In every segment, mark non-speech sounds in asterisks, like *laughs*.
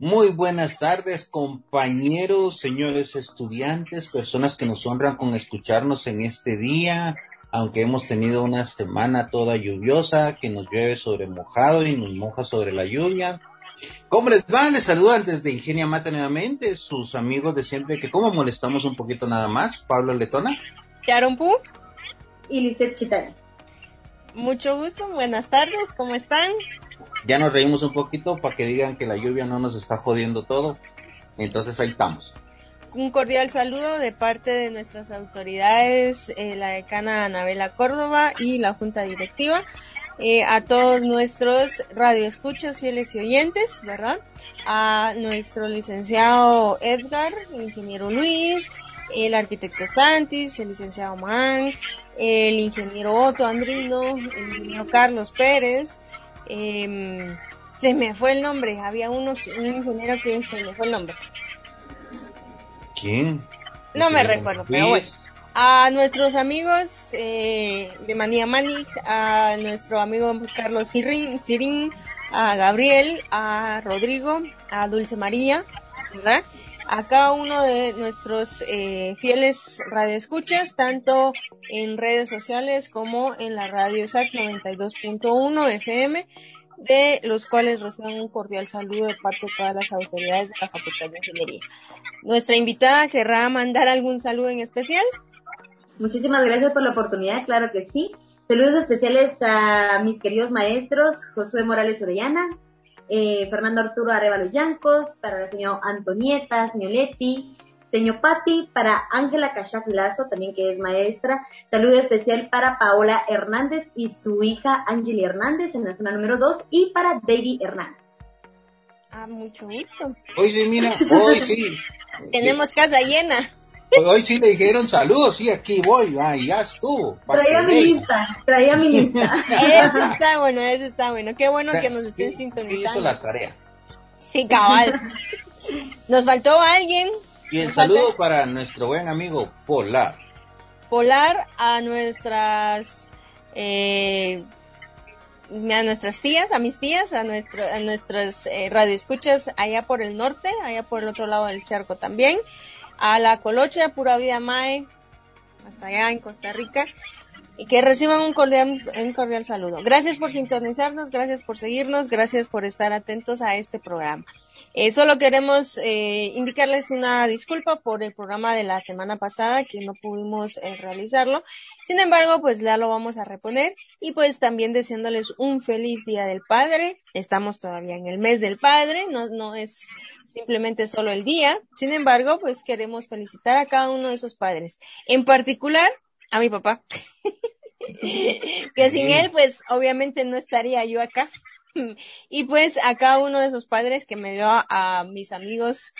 Muy buenas tardes, compañeros, señores estudiantes, personas que nos honran con escucharnos en este día, aunque hemos tenido una semana toda lluviosa, que nos llueve sobre mojado y nos moja sobre la lluvia. ¿Cómo les va? Les saludan desde Ingenia Mata nuevamente, sus amigos de siempre, que como molestamos un poquito nada más, Pablo Letona. Sharon Pu. Y Lizeth Chitani. Mucho gusto, buenas tardes, ¿cómo están? Ya nos reímos un poquito para que digan que la lluvia no nos está jodiendo todo. Entonces ahí estamos. Un cordial saludo de parte de nuestras autoridades, eh, la decana Anabela Córdoba y la junta directiva, eh, a todos nuestros radioescuchas, fieles y oyentes, ¿verdad? A nuestro licenciado Edgar, el ingeniero Luis, el arquitecto Santis, el licenciado Man, el ingeniero Otto Andrino, el ingeniero Carlos Pérez, eh, se me fue el nombre, había uno, un ingeniero que se me fue el nombre. ¿Quién? No me recuerdo, pero bueno. A nuestros amigos eh, de Manía Manix, a nuestro amigo Carlos Sirin, Sirin, a Gabriel, a Rodrigo, a Dulce María, ¿verdad? A cada uno de nuestros eh, fieles radioescuchas, tanto en redes sociales como en la radio SAC 92.1 FM, de los cuales reciban un cordial saludo de parte de todas las autoridades de la Facultad de Ingeniería. Nuestra invitada querrá mandar algún saludo en especial. Muchísimas gracias por la oportunidad, claro que sí. Saludos especiales a mis queridos maestros, Josué Morales Orellana, eh, Fernando Arturo Arevalo Llancos, para la señora Antonieta, señor Leti, señor Patti, para Ángela Cachac Lazo, también que es maestra. Saludo especial para Paola Hernández y su hija Angeli Hernández en la zona número 2 y para David Hernández. Ah, mucho gusto. Hoy sí, mira, *laughs* hoy sí. Tenemos casa llena. Hoy sí le dijeron saludos, sí, aquí voy, ah, ya estuvo. Traía mi lista, traía mi lista. Eso está bueno, eso está bueno. Qué bueno que nos estén sí, sintonizando. Sí, hizo la tarea. Sí, cabal. Nos faltó alguien. Y el saludo falta para nuestro buen amigo Polar. Polar a nuestras eh, a nuestras tías, a mis tías, a nuestro, a nuestras eh, radioescuchas allá por el norte, allá por el otro lado del charco también, a la Colocha, Pura Vida Mae, hasta allá en Costa Rica, y que reciban un cordial, un cordial saludo. Gracias por sintonizarnos, gracias por seguirnos, gracias por estar atentos a este programa. Eh, solo queremos eh, indicarles una disculpa por el programa de la semana pasada que no pudimos eh, realizarlo. Sin embargo, pues ya lo vamos a reponer y pues también deseándoles un feliz Día del Padre. Estamos todavía en el mes del Padre, no, no es simplemente solo el día. Sin embargo, pues queremos felicitar a cada uno de esos padres. En particular, a mi papá. que sin él, pues obviamente no estaría yo acá. Y pues a cada uno de esos padres que me dio a, a mis amigos,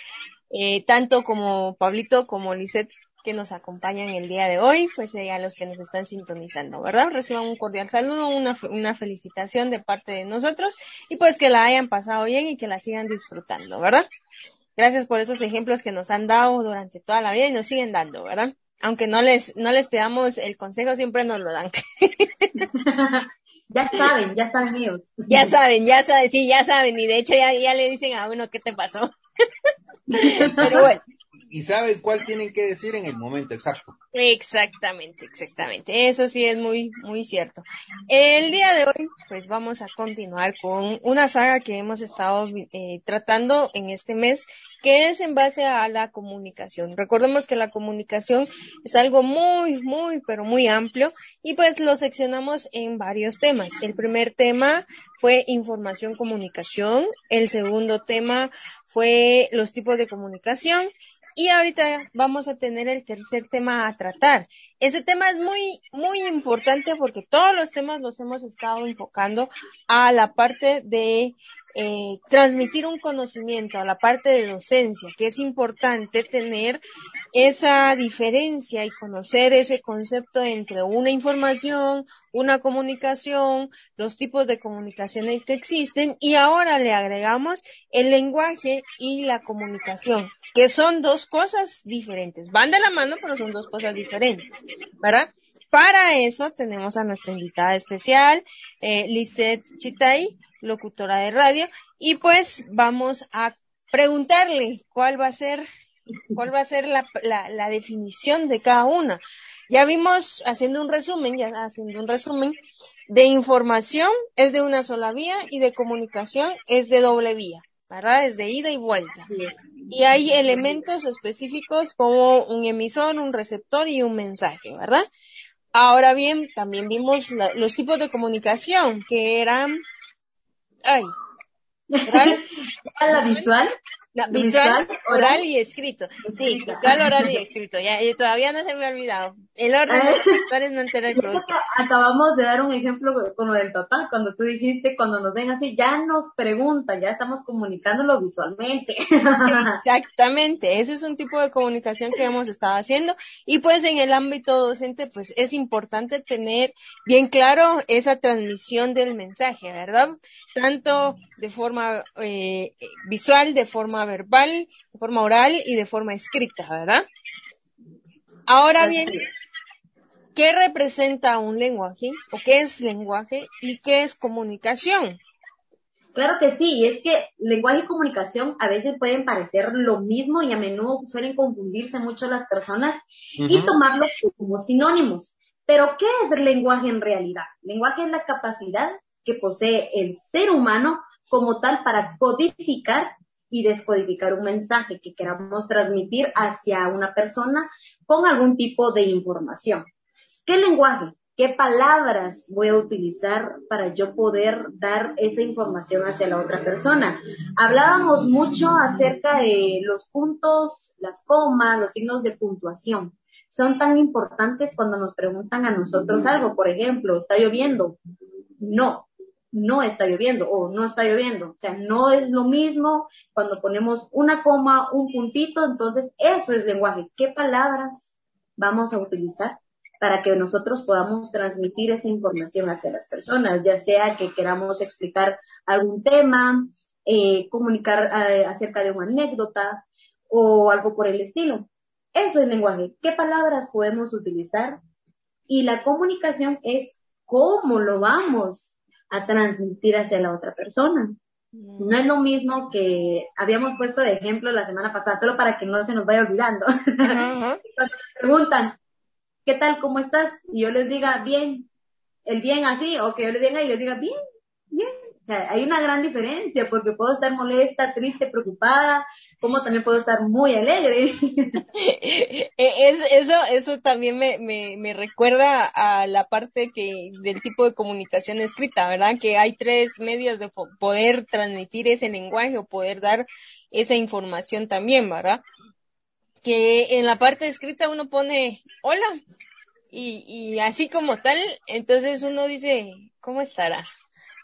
eh, tanto como Pablito como Lisette, que nos acompañan el día de hoy, pues eh, a los que nos están sintonizando, ¿verdad? Reciban un cordial saludo, una, una felicitación de parte de nosotros y pues que la hayan pasado bien y que la sigan disfrutando, ¿verdad? Gracias por esos ejemplos que nos han dado durante toda la vida y nos siguen dando, ¿verdad? Aunque no les, no les pidamos el consejo, siempre nos lo dan. *laughs* ya saben, ya saben ellos. Ya saben, ya saben, sí, ya saben. Y de hecho ya, ya le dicen a uno qué te pasó. *laughs* Pero bueno. Y saben cuál tienen que decir en el momento exacto. Exactamente, exactamente. Eso sí es muy, muy cierto. El día de hoy, pues vamos a continuar con una saga que hemos estado eh, tratando en este mes, que es en base a la comunicación. Recordemos que la comunicación es algo muy, muy, pero muy amplio y pues lo seccionamos en varios temas. El primer tema fue información comunicación. El segundo tema fue los tipos de comunicación. Y ahorita vamos a tener el tercer tema a tratar. Ese tema es muy, muy importante porque todos los temas los hemos estado enfocando a la parte de eh, transmitir un conocimiento, a la parte de docencia, que es importante tener esa diferencia y conocer ese concepto entre una información, una comunicación, los tipos de comunicaciones que existen y ahora le agregamos el lenguaje y la comunicación que son dos cosas diferentes. Van de la mano, pero son dos cosas diferentes, ¿verdad? Para eso tenemos a nuestra invitada especial, eh, Chitay, locutora de radio, y pues vamos a preguntarle cuál va a ser, cuál va a ser la, la, la definición de cada una. Ya vimos, haciendo un resumen, ya haciendo un resumen, de información es de una sola vía y de comunicación es de doble vía, ¿verdad? Es de ida y vuelta. Y hay elementos específicos como un emisor, un receptor y un mensaje, ¿verdad? Ahora bien, también vimos los tipos de comunicación que eran, ay. *laughs* ¿La visual? Visual, oral y escrito. Sí, visual, oral y escrito. Ya, todavía no se me ha olvidado. El orden de los *laughs* factores no entera el producto. Acabamos de dar un ejemplo con lo del papá, cuando tú dijiste, cuando nos ven así, ya nos preguntan, ya estamos comunicándolo visualmente. *laughs* Exactamente, ese es un tipo de comunicación que hemos estado haciendo y pues en el ámbito docente pues es importante tener bien claro esa transmisión del mensaje, ¿verdad? Tanto de forma eh, visual, de forma verbal, de forma oral y de forma escrita, ¿verdad? Ahora bien, ¿qué representa un lenguaje? ¿O qué es lenguaje? ¿Y qué es comunicación? Claro que sí, es que lenguaje y comunicación a veces pueden parecer lo mismo y a menudo suelen confundirse mucho las personas y tomarlo como sinónimos. Pero, ¿qué es el lenguaje en realidad? Lenguaje es la capacidad que posee el ser humano como tal para codificar y descodificar un mensaje que queramos transmitir hacia una persona con algún tipo de información. ¿Qué lenguaje? ¿Qué palabras voy a utilizar para yo poder dar esa información hacia la otra persona? Hablábamos mucho acerca de los puntos, las comas, los signos de puntuación. Son tan importantes cuando nos preguntan a nosotros algo. Por ejemplo, ¿está lloviendo? No, no está lloviendo o no está lloviendo. O sea, no es lo mismo cuando ponemos una coma, un puntito, entonces eso es lenguaje. ¿Qué palabras vamos a utilizar para que nosotros podamos transmitir esa información hacia las personas, ya sea que queramos explicar algún tema, eh, comunicar eh, acerca de una anécdota o algo por el estilo. Eso es lenguaje. ¿Qué palabras podemos utilizar? Y la comunicación es cómo lo vamos a transmitir hacia la otra persona. No es lo mismo que habíamos puesto de ejemplo la semana pasada, solo para que no se nos vaya olvidando. *laughs* Cuando me preguntan, ¿qué tal? ¿Cómo estás? Y yo les diga, bien, el bien así, o que yo les diga y les diga, bien, bien, hay una gran diferencia porque puedo estar molesta, triste, preocupada, como también puedo estar muy alegre. *laughs* E, es, eso, eso también me, me, me recuerda a la parte que, del tipo de comunicación escrita, ¿verdad? Que hay tres medios de poder transmitir ese lenguaje o poder dar esa información también, ¿verdad? Que en la parte escrita uno pone hola y, y así como tal, entonces uno dice, ¿cómo estará?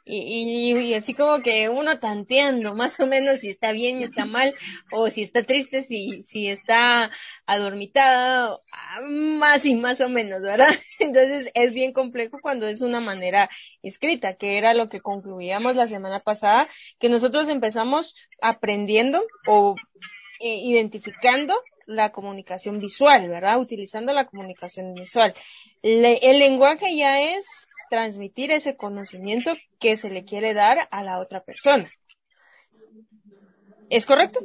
Y, y, así como que uno tanteando más o menos si está bien y está mal, o si está triste, si, si está adormitada, más y más o menos, ¿verdad? *laughs* Entonces es bien complejo cuando es una manera escrita, que era lo que concluíamos la semana pasada, que nosotros empezamos aprendiendo o eh, identificando la comunicación visual, ¿verdad? Utilizando la comunicación visual. el lenguaje ya es transmitir ese conocimiento que se le quiere dar a la otra persona. ¿Es correcto?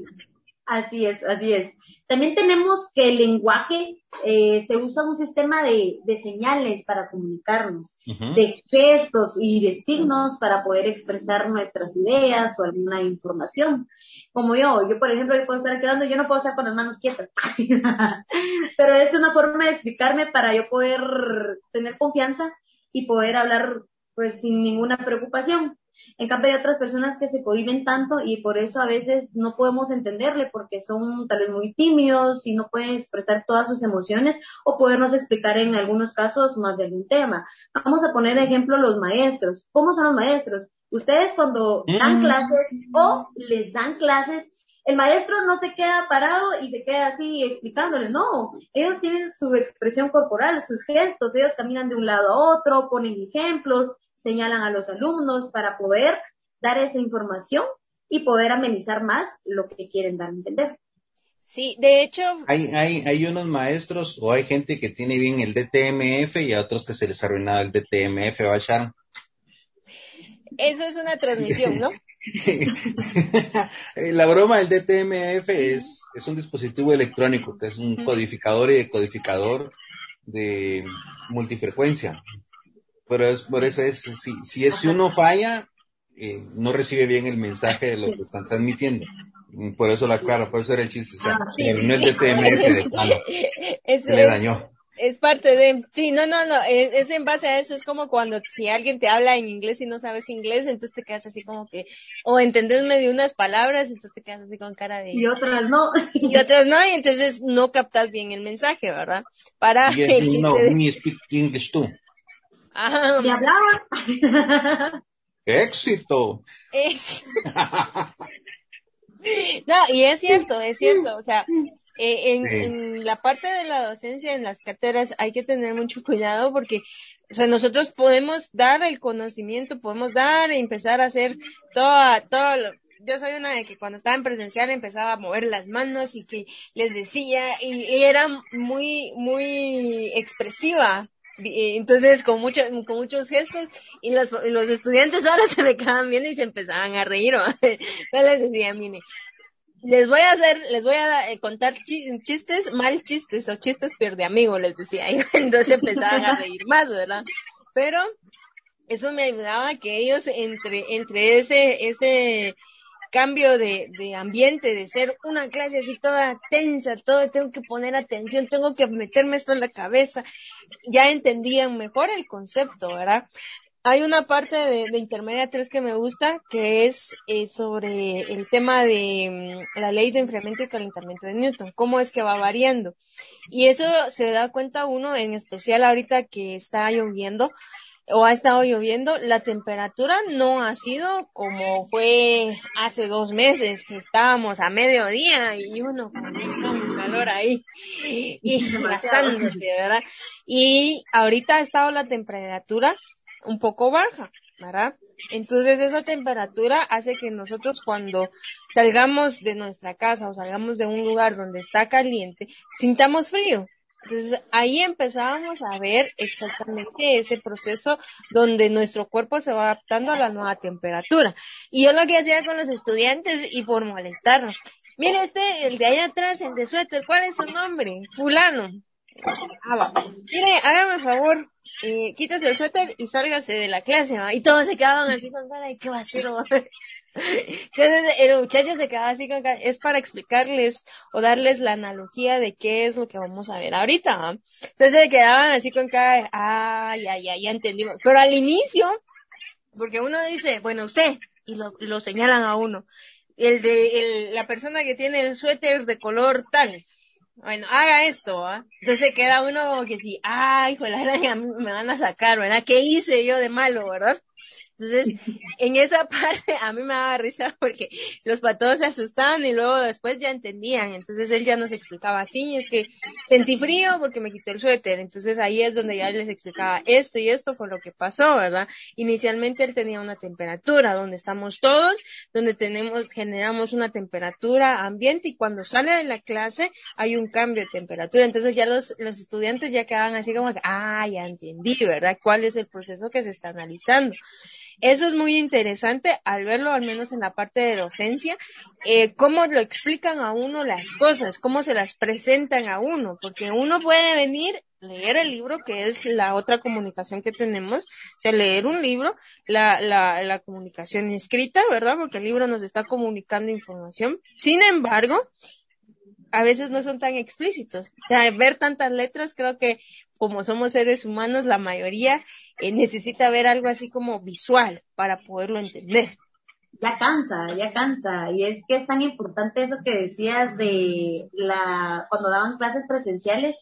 Así es, así es. También tenemos que el lenguaje eh, se usa un sistema de, señales para comunicarnos, de gestos y de signos para poder expresar nuestras ideas o alguna información. Como yo, yo por ejemplo, yo puedo estar quedando, yo no puedo estar con las manos quietas, *laughs* pero es una forma de explicarme para yo poder tener confianza y poder hablar pues sin ninguna preocupación. En cambio hay otras personas que se cohiben tanto y por eso a veces no podemos entenderle porque son tal vez muy tímidos y no pueden expresar todas sus emociones o podernos explicar en algunos casos más de algún tema. Vamos a poner ejemplo los maestros. ¿Cómo son los maestros? Ustedes cuando dan mm. clases o les dan clases, el maestro no se queda parado y se queda así explicándoles, no, ellos tienen su expresión corporal, sus gestos, ellos caminan de un lado a otro, ponen ejemplos, señalan a los alumnos para poder dar esa información y poder amenizar más lo que quieren dar a entender. Sí, de hecho. Hay, hay, hay unos maestros o hay gente que tiene bien el DTMF y a otros que se les ha arruinado el DTMF, ¿va, eso es una transmisión, ¿no? *laughs* la broma del DTMF es, es un dispositivo electrónico que es un codificador y decodificador de multifrecuencia. Pero es, por eso es, si, si, es, si uno falla, eh, no recibe bien el mensaje de lo que están transmitiendo. Por eso la claro, por eso era el chiste. O sea, ah, no el DTMF de *laughs* Se le dañó es parte de, sí, no, no, no, es, en base a eso, es como cuando si alguien te habla en inglés y no sabes inglés, entonces te quedas así como que, o entendés medio unas palabras, entonces te quedas así con cara de... Y otras no. Y otras no, y entonces no captas bien el mensaje, ¿verdad? Para y el chiste no, de... speak English too. Ah, ¿Me hablaban? ¡Éxito! Es... *laughs* no, y es cierto, es cierto, o sea, eh, en, la parte de la docencia, en las carteras, hay que tener mucho cuidado porque, o sea, nosotros podemos dar el conocimiento, podemos dar e empezar a hacer toda, todo yo soy una de que cuando estaba en presencial empezaba a mover las manos y que les decía y, era muy muy expresiva. Entonces con muchos con muchos gestos y los, los estudiantes ahora *laughs* se me quedaban viendo y se empezaban a reír o *laughs* no les decía mire les voy a hacer, les voy a eh, contar chistes, mal chistes o chistes pierde amigo, les decía. *laughs* Entonces empezaban a reír más, ¿verdad? Pero eso me ayudaba que ellos entre, entre ese, ese cambio de, de ambiente, de ser una clase así toda tensa, todo, tengo que poner atención, tengo que meterme esto en la cabeza, ya entendían mejor el concepto, ¿verdad? Hay una parte de, de, Intermedia 3 que me gusta, que es eh, sobre el tema de mm, la ley de enfriamiento y calentamiento de Newton, cómo es que va variando. Y eso se da cuenta uno, en especial ahorita que está lloviendo o ha estado lloviendo, la temperatura no ha sido como fue hace dos meses, que estábamos a mediodía y uno con calor ahí y *laughs* abrazándose, ¿verdad? Y ahorita ha estado la temperatura un poco baja, ¿verdad? Entonces esa temperatura hace que nosotros cuando salgamos de nuestra casa o salgamos de un lugar donde está caliente, sintamos frío. Entonces ahí empezábamos a ver exactamente ese proceso donde nuestro cuerpo se va adaptando a la nueva temperatura. Y yo lo que hacía con los estudiantes y por molestarnos, mire este, el de allá atrás, el de suéter, ¿cuál es su nombre? Fulano. Ah, va. Mire, hágame favor, eh, quítase el suéter y sálgase de la clase, Y todos se quedaban así con cara de qué va a hacer, *laughs* Entonces el muchacho se quedaba así con cara, es para explicarles o darles la analogía de qué es lo que vamos a ver ahorita, Entonces se quedaban así con cara ah, ya, ya, ya entendimos. Pero al inicio, porque uno dice, bueno, usted, y lo, lo señalan a uno, el de el, la persona que tiene el suéter de color tal, bueno, haga esto, ¿ah? Entonces queda uno que sí, ay, hijo, la me van a sacar, ¿verdad? ¿Qué hice yo de malo, verdad? Entonces, en esa *laughs* parte a mí me daba risa porque los patos se asustaban y luego después ya entendían. Entonces él ya nos explicaba, sí, es que sentí frío porque me quité el suéter. Entonces ahí es donde ya les explicaba esto y esto fue lo que pasó, ¿verdad? Inicialmente él tenía una temperatura donde estamos todos, donde tenemos, generamos una temperatura ambiente y cuando sale de la clase hay un cambio de temperatura. Entonces ya los, los estudiantes ya quedaban así como que, ah, ya entendí, ¿verdad? ¿Cuál es el proceso que se está analizando? Eso es muy interesante al verlo, al menos en la parte de docencia, eh, cómo lo explican a uno las cosas, cómo se las presentan a uno, porque uno puede venir leer el libro, que es la otra comunicación que tenemos, o sea, leer un libro, la, la, la comunicación escrita, ¿verdad? Porque el libro nos está comunicando información. Sin embargo, a veces no son tan explícitos. O sea, ver tantas letras, creo que como somos seres humanos, la mayoría eh, necesita ver algo así como visual para poderlo entender. Ya cansa, ya cansa. Y es que es tan importante eso que decías de la, cuando daban clases presenciales.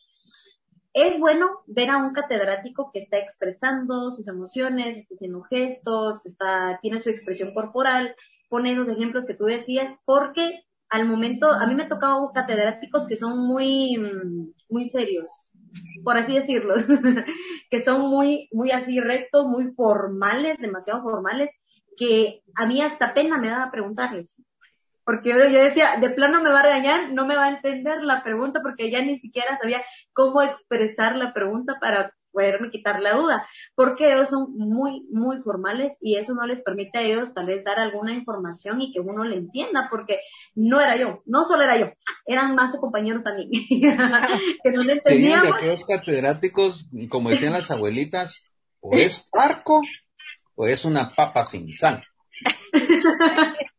Es bueno ver a un catedrático que está expresando sus emociones, está haciendo gestos, está, tiene su expresión corporal, pone esos ejemplos que tú decías, porque al momento, a mí me ha catedráticos que son muy, mm, muy serios, por así decirlo, *laughs* que son muy, muy así rectos, muy formales, demasiado formales, que a mí hasta pena me daba preguntarles. Porque yo decía, de plano me va a regañar, no me va a entender la pregunta porque ya ni siquiera sabía cómo expresar la pregunta para poderme quitar la duda, porque ellos son muy, muy formales y eso no les permite a ellos tal vez dar alguna información y que uno le entienda, porque no era yo, no solo era yo, eran más compañeros también, *laughs* que no le entendíamos. de aquellos catedráticos, como decían las abuelitas, o *laughs* es parco o es una papa sin sal. *laughs*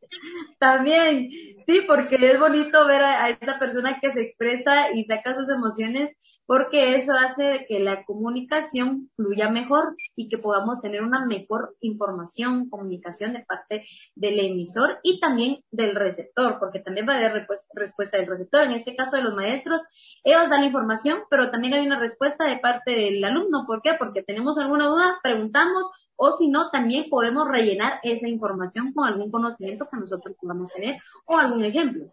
También, sí, porque es bonito ver a, esa persona que se expresa y saca sus emociones, porque eso hace que la comunicación fluya mejor y que podamos tener una mejor información, comunicación de parte del emisor y también del receptor, porque también va a haber respuesta del receptor. En este caso de los maestros, ellos dan la información, pero también hay una respuesta de parte del alumno. ¿Por qué? Porque tenemos alguna duda, preguntamos o si no, también podemos rellenar esa información con algún conocimiento que nosotros podamos tener o algún ejemplo.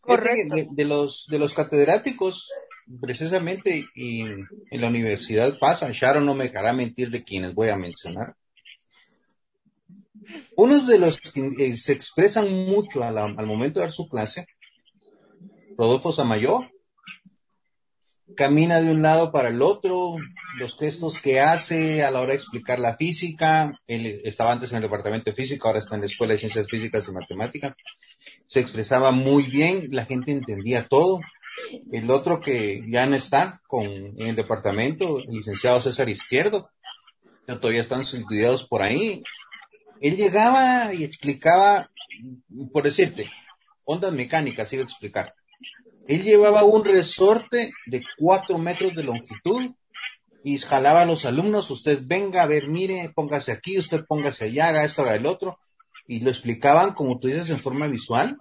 Correcto. De, los, de los catedráticos, precisamente, y en la universidad pasa, Sharon no me dejará mentir de quienes voy a mencionar. Unos de los que eh, se expresan mucho al momento de dar su clase, Rodolfo Samayo, camina de un lado para el otro, los gestos que hace a la hora de explicar la física, él estaba antes en el departamento de física, ahora está en la Escuela de Ciencias Físicas y Matemática, se expresaba muy bien, la gente entendía todo. El otro que ya no está con, en el departamento, licenciado César Izquierdo, todavía están estudiados por ahí. Él llegaba y explicaba, por decirte, ondas mecánicas, iba a explicar. Él llevaba un resorte de cuatro metros de longitud y jalaba a los alumnos, usted venga a ver, mire, póngase aquí, usted póngase allá, haga esto, haga el otro, y lo explicaban, como tú dices, en forma visual,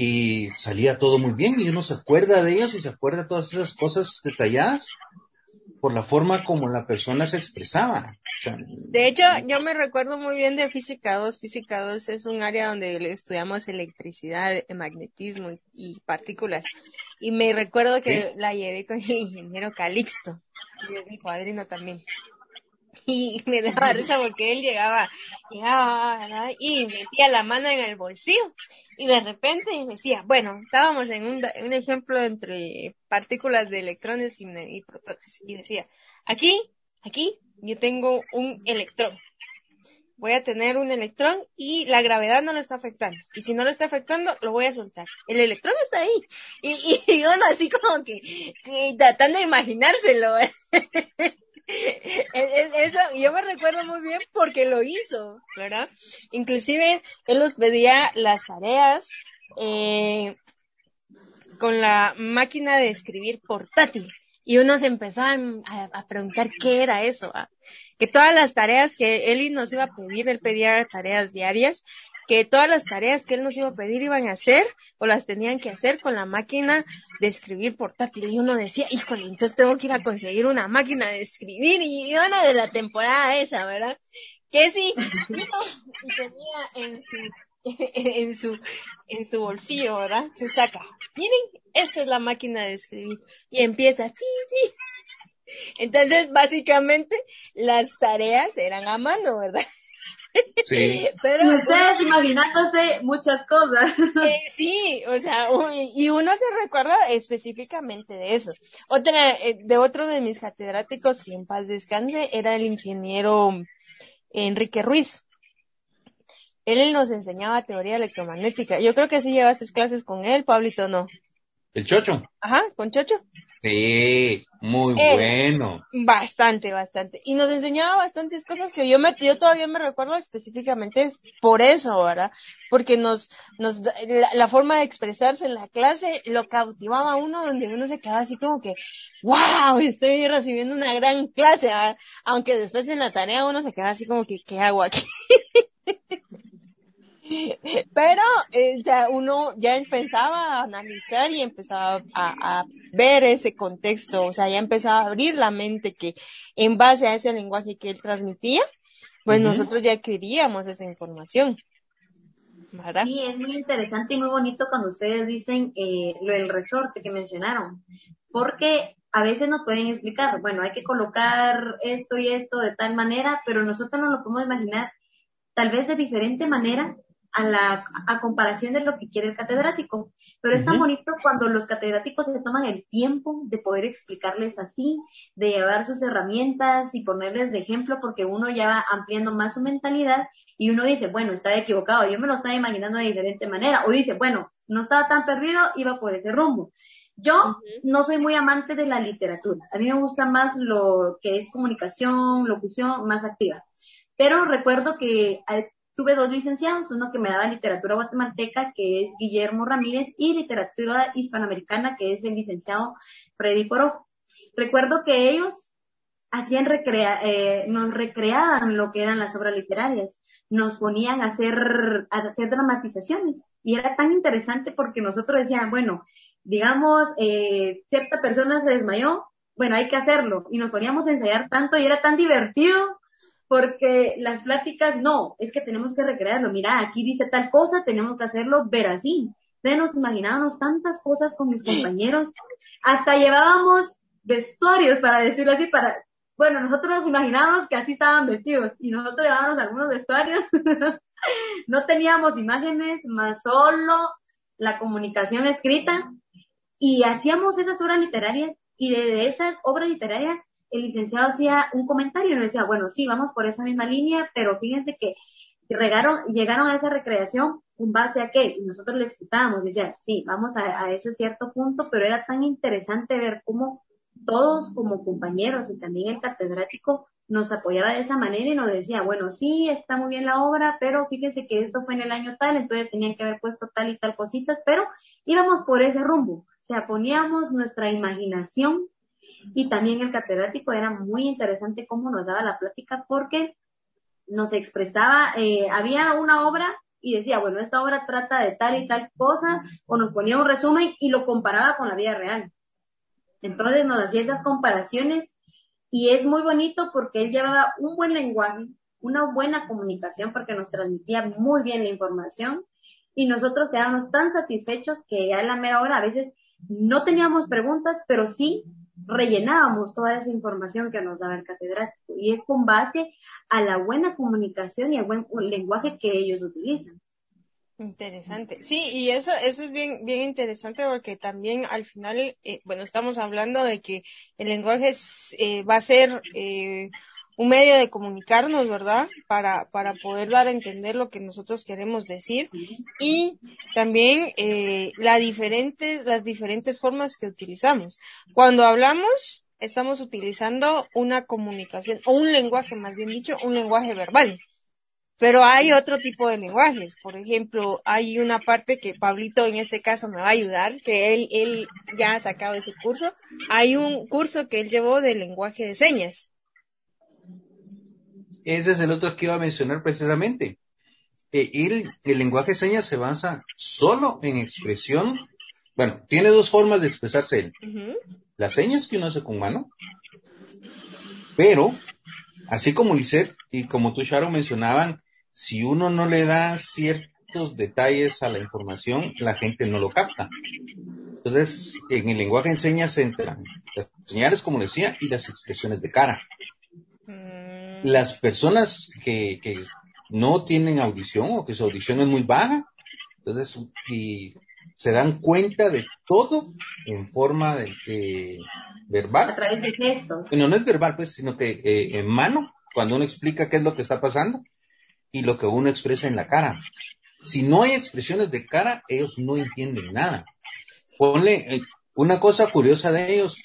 y salía todo muy bien, y uno se acuerda de ellos y se acuerda de todas esas cosas detalladas por la forma como la persona se expresaba. De hecho, yo me recuerdo muy bien de Física 2. Física 2 es un área donde estudiamos electricidad, magnetismo y, partículas. Y me recuerdo que la llevé con el ingeniero Calixto, y es mi padrino también. *laughs* Y me daba risa porque él llegaba, llegaba y metía la mano en el bolsillo. Y de repente decía, bueno, estábamos en un, un ejemplo entre partículas de electrones y, y protones. Y decía, aquí, aquí yo tengo un electrón. Voy a tener un electrón y la gravedad no lo está afectando. Y si no lo está afectando, lo voy a soltar. El electrón está ahí. Y, *laughs* y, uno así como que, tratando de imaginárselo. *laughs* Eso, yo me recuerdo muy bien porque lo hizo, ¿verdad? Inclusive él nos pedía las tareas eh, con la máquina de escribir portátil y uno se empezaba a, preguntar qué era eso, que todas las tareas que él nos iba a pedir, él pedía tareas diarias, que todas las tareas que él nos iba a pedir iban a hacer o las tenían que hacer con la máquina de escribir portátil. Y uno decía, híjole, entonces tengo que ir a conseguir una máquina de escribir y una de la temporada esa, ¿verdad? Que sí, y tenía en su *laughs* en su, en su bolsillo, ¿verdad? Se saca. Miren, esta es la máquina de escribir. Y empieza. *laughs* Entonces, básicamente, las tareas eran a mano, ¿verdad? Sí. *laughs* Pero, y ustedes imaginándose muchas cosas. Eh, sí, o sea, y uno se recuerda específicamente de eso. Otra, eh, de otro de mis catedráticos, que en paz descanse, era el ingeniero Enrique Ruiz. Él nos enseñaba teoría electromagnética. Yo creo que sí llevaste clases con él, Pablito, ¿no? ¿El Chocho? Ajá, con Chocho. Sí, muy bueno. Bastante, bastante. Y nos enseñaba bastantes cosas que yo me, yo todavía me recuerdo específicamente es por eso, ¿verdad? Porque nos, nos, la, forma de expresarse en la clase lo cautivaba a uno donde uno se quedaba así como que, wow, estoy recibiendo una gran clase, aunque después en la tarea uno se quedaba así como que, ¿qué hago aquí? Pero eh, ya uno ya empezaba a analizar y empezaba a, ver ese contexto, o sea, ya empezaba a abrir la mente que en base a ese lenguaje que él transmitía, pues nosotros ya queríamos esa información. ¿verdad? Sí, es muy interesante y muy bonito cuando ustedes dicen eh, lo del resorte que mencionaron, porque a veces nos pueden explicar, bueno, hay que colocar esto y esto de tal manera, pero nosotros no lo podemos imaginar tal vez de diferente manera a la a comparación de lo que quiere el catedrático. Pero es tan bonito cuando los catedráticos se toman el tiempo de poder explicarles así, de llevar sus herramientas y ponerles de ejemplo, porque uno ya va ampliando más su mentalidad y uno dice, bueno, estaba equivocado, yo me lo estaba imaginando de diferente manera, o dice, bueno, no estaba tan perdido, iba por ese rumbo. Yo no soy muy amante de la literatura. A mí me gusta más lo que es comunicación, locución, más activa. Pero recuerdo que tuve dos licenciados, uno que me daba literatura guatemalteca, que es Guillermo Ramírez, y literatura hispanoamericana, que es el licenciado Freddy Porojo. Recuerdo que ellos hacían recrea eh, nos recreaban lo que eran las obras literarias, nos ponían a hacer, a hacer dramatizaciones. Y era tan interesante porque nosotros decían, bueno, digamos, eh, cierta persona se desmayó, bueno, hay que hacerlo. Y nos poníamos a ensayar tanto y era tan divertido porque las pláticas, no, es que tenemos que recrearlo. Mira, aquí dice tal cosa, tenemos que hacerlo ver así. Entonces nos imaginábamos tantas cosas con mis compañeros, hasta llevábamos vestuarios, para decirlo así, para, bueno, nosotros nos imaginábamos que así estaban vestidos y nosotros llevábamos algunos vestuarios. *laughs* no teníamos imágenes, más solo la comunicación escrita y hacíamos esas obras literarias y de, esa obra literaria el licenciado hacía un comentario y nos decía, bueno, sí, vamos por esa misma línea, pero fíjense que regaron, llegaron a esa recreación un base a qué? Y nosotros le explicábamos, decía, sí, vamos a, a, ese cierto punto, pero era tan interesante ver cómo todos como compañeros y también el catedrático nos apoyaba de esa manera y nos decía, bueno, sí, está muy bien la obra, pero fíjense que esto fue en el año tal, entonces tenían que haber puesto tal y tal cositas, pero íbamos por ese rumbo sea, poníamos nuestra imaginación y también el catedrático era muy interesante cómo nos daba la plática porque nos expresaba, eh, había una obra y decía, bueno, esta obra trata de tal y tal cosa, o nos ponía un resumen y lo comparaba con la vida real. Entonces nos hacía esas comparaciones y es muy bonito porque él llevaba un buen lenguaje, una buena comunicación porque nos transmitía muy bien la información y nosotros quedábamos tan satisfechos que ya en la mera hora a veces no teníamos preguntas, pero sí rellenábamos toda esa información que nos daba el catedrático y es con base a la buena comunicación y al buen lenguaje que ellos utilizan. Interesante. Sí, y eso, eso es bien, bien interesante porque también al final, eh, bueno, estamos hablando de que el lenguaje eh, va a ser eh, un medio de comunicarnos, ¿verdad? Para, para poder dar a entender lo que nosotros queremos decir y también eh, la diferentes, las diferentes formas que utilizamos. Cuando hablamos, estamos utilizando una comunicación o un lenguaje, más bien dicho, un lenguaje verbal. Pero hay otro tipo de lenguajes. Por ejemplo, hay una parte que Pablito en este caso me va a ayudar, que él, él ya ha sacado de su curso. Hay un curso que él llevó de lenguaje de señas ese es el otro que iba a mencionar precisamente. El, el lenguaje de señas se basa solo en expresión. Bueno, tiene dos formas de expresarse él. Las señas que uno hace con mano, pero, así como Lisette y como tú, Sharon, mencionaban, si uno no le da ciertos detalles a la información, la gente no lo capta. Entonces, en el lenguaje de señas entran las señales, como decía, y las expresiones de cara las personas que, que no tienen audición o que su audición es muy baja, entonces, y se dan cuenta de todo en forma de, verbal. A través de gestos. No, no es verbal, pues, sino que eh, en mano, cuando uno explica qué es lo que está pasando y lo que uno expresa en la cara. Si no hay expresiones de cara, ellos no entienden nada. Ponle eh, una cosa curiosa de ellos.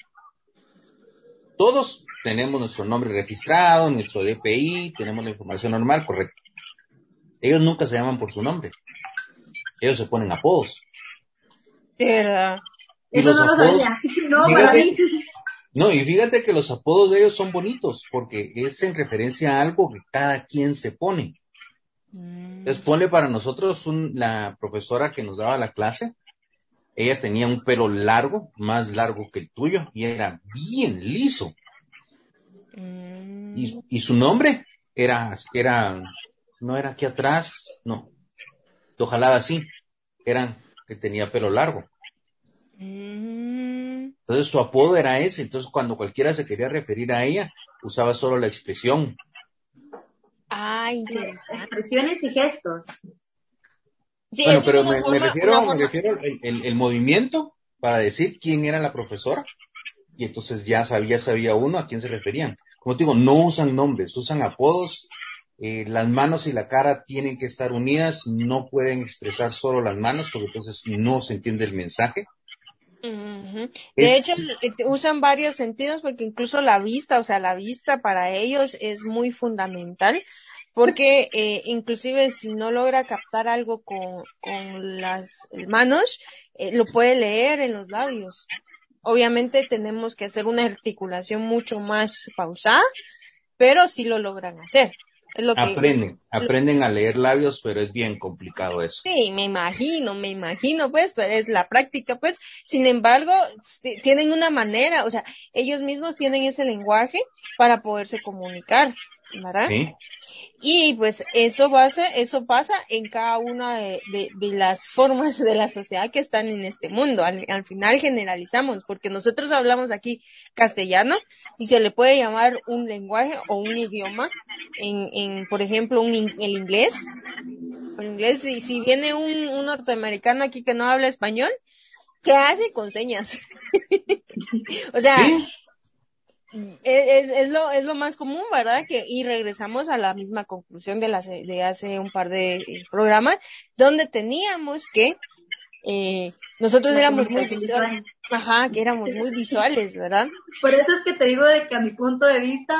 Todos tenemos nuestro nombre registrado, nuestro DPI, tenemos la información normal, correcto. Ellos nunca se llaman por su nombre. Ellos se ponen apodos. De verdad. Eso no lo sabía. *laughs* No, para mí. No, y fíjate que los apodos de ellos son bonitos, porque es en referencia a algo que cada quien se pone. Mm. Entonces, ponle para nosotros la profesora que nos daba la clase, ella tenía un pelo largo, más largo que el tuyo, y era bien liso. Y, y, su nombre era, era, no era aquí atrás, no. Lo jalaba así. Era que tenía pelo largo. Entonces su apodo era ese. Entonces cuando cualquiera se quería referir a ella, usaba solo la expresión. Ah, interesante. Expresiones y gestos. bueno, pero me, refiero, me refiero el, el, movimiento para decir quién era la profesora y entonces ya sabía, sabía uno a quién se referían. Como te digo, no usan nombres, usan apodos. Eh, las manos y la cara tienen que estar unidas, no pueden expresar solo las manos porque entonces no se entiende el mensaje. De hecho, eh, usan varios sentidos porque incluso la vista, o sea, la vista para ellos es muy fundamental porque eh, inclusive si no logra captar algo con, con las manos, eh, lo puede leer en los labios. Obviamente tenemos que hacer una articulación mucho más pausada, pero sí lo logran hacer aprenden, aprenden a leer labios, pero es bien complicado eso. Sí, me imagino, me imagino, pues, pero es la práctica, pues. Sin embargo, tienen una manera, o sea, ellos mismos tienen ese lenguaje para poderse comunicar, ¿verdad? Sí. Y pues eso pasa, eso pasa en cada una de, las *laughs* formas de la sociedad que están en este mundo. Al, final generalizamos, porque nosotros hablamos aquí castellano y se le puede llamar un lenguaje o un idioma en, en por ejemplo, un, el inglés. El inglés, si, si viene un, un norteamericano aquí que no habla español, ¿qué hace con señas? *laughs* o sea, es, es, lo, es lo más común, ¿verdad? Que, y regresamos a la misma conclusión de, las, de hace un par de eh, programas, donde teníamos que eh, nosotros éramos muy visuales. Ajá, que éramos muy visuales, ¿verdad? Por eso es que te digo de que a mi punto de vista,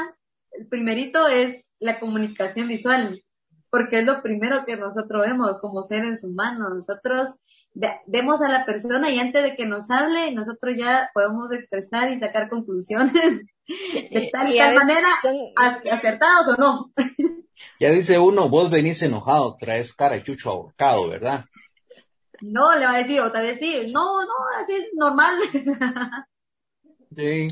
el primerito es la comunicación visual, porque es lo primero que nosotros vemos como seres humanos. Nosotros vemos a la persona y antes de que nos hable, nosotros ya podemos expresar y sacar conclusiones *laughs* de tal y tal manera, acertados o no. *laughs* Ya dice uno, vos venís enojado, traes cara de chucho ahorcado, ¿verdad? No, le va a decir, otra vez sí, no, no, así es normal. *laughs* Sí.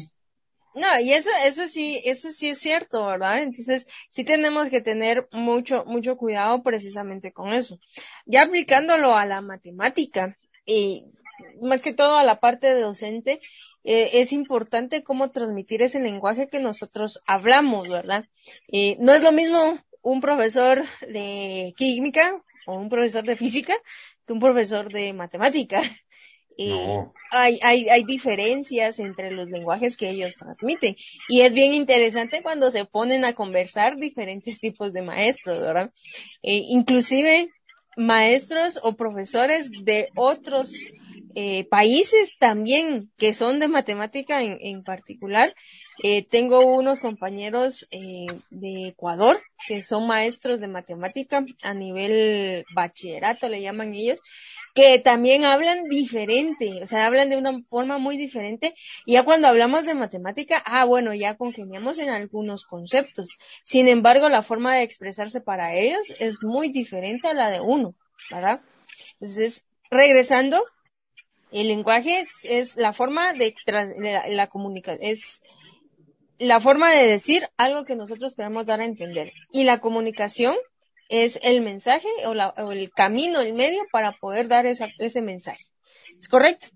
No, y eso, eso sí, eso sí es cierto, ¿verdad? Entonces, sí tenemos que tener mucho, mucho cuidado precisamente con eso. Ya aplicándolo a la matemática, y más que todo a la parte de docente, eh, es importante cómo transmitir ese lenguaje que nosotros hablamos, ¿verdad? Eh, no es lo mismo un profesor de química o un profesor de física que un profesor de matemática. *laughs* Eh, hay, hay, hay diferencias entre los lenguajes que ellos transmiten. Y es bien interesante cuando se ponen a conversar diferentes tipos de maestros, ¿verdad? Eh, inclusive maestros o profesores de otros eh, países también que son de matemática en, en particular. Eh, tengo unos compañeros eh, de Ecuador que son maestros de matemática a nivel bachillerato, le llaman ellos, que también hablan diferente, o sea, hablan de una forma muy diferente. Y ya cuando hablamos de matemática, ah, bueno, ya congeniamos en algunos conceptos. Sin embargo, la forma de expresarse para ellos es muy diferente a la de uno, ¿verdad? Entonces, regresando, el lenguaje es, la forma de la, la comunicación, es la forma de decir algo que nosotros queremos dar a entender. Y la comunicación es el mensaje o, la, o el camino, el medio para poder dar esa, ese mensaje. ¿Es correcto?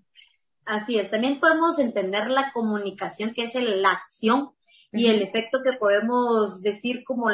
Así es. También podemos entender la comunicación, que es la acción y el efecto que podemos decir como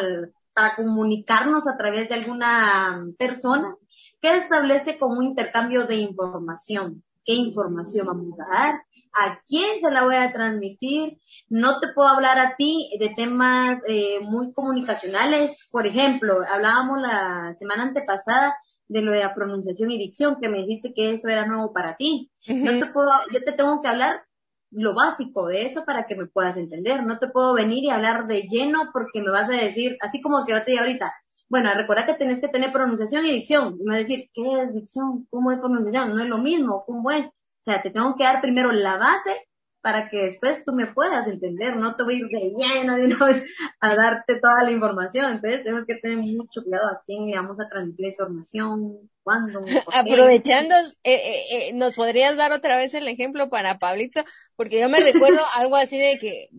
para comunicarnos a través de alguna persona que establece como un intercambio de información. ¿Qué información vamos a dar? a quién se la voy a transmitir. No te puedo hablar a ti de temas eh, muy comunicacionales. Por ejemplo, hablábamos la semana antepasada de lo de la pronunciación y dicción, que me dijiste que eso era nuevo para ti. No te puedo, yo te tengo que hablar lo básico de eso para que me puedas entender. No te puedo venir y hablar de lleno porque me vas a decir, así como que yo te digo ahorita, bueno, recuerda que tenés que tener pronunciación y dicción. Y me decir, ¿qué es dicción? ¿Cómo es pronunciación? No es lo mismo, ¿cómo es? O sea, te tengo que dar primero la base para que después tú me puedas entender, no te voy a ir de lleno de una vez a darte toda la información. Entonces tenemos que tener mucho cuidado a quién le vamos a transmitir información, cuándo. Aprovechando, eh, eh, eh, ¿nos podrías dar otra vez el ejemplo para Pablito? Porque yo me recuerdo *laughs* algo así de que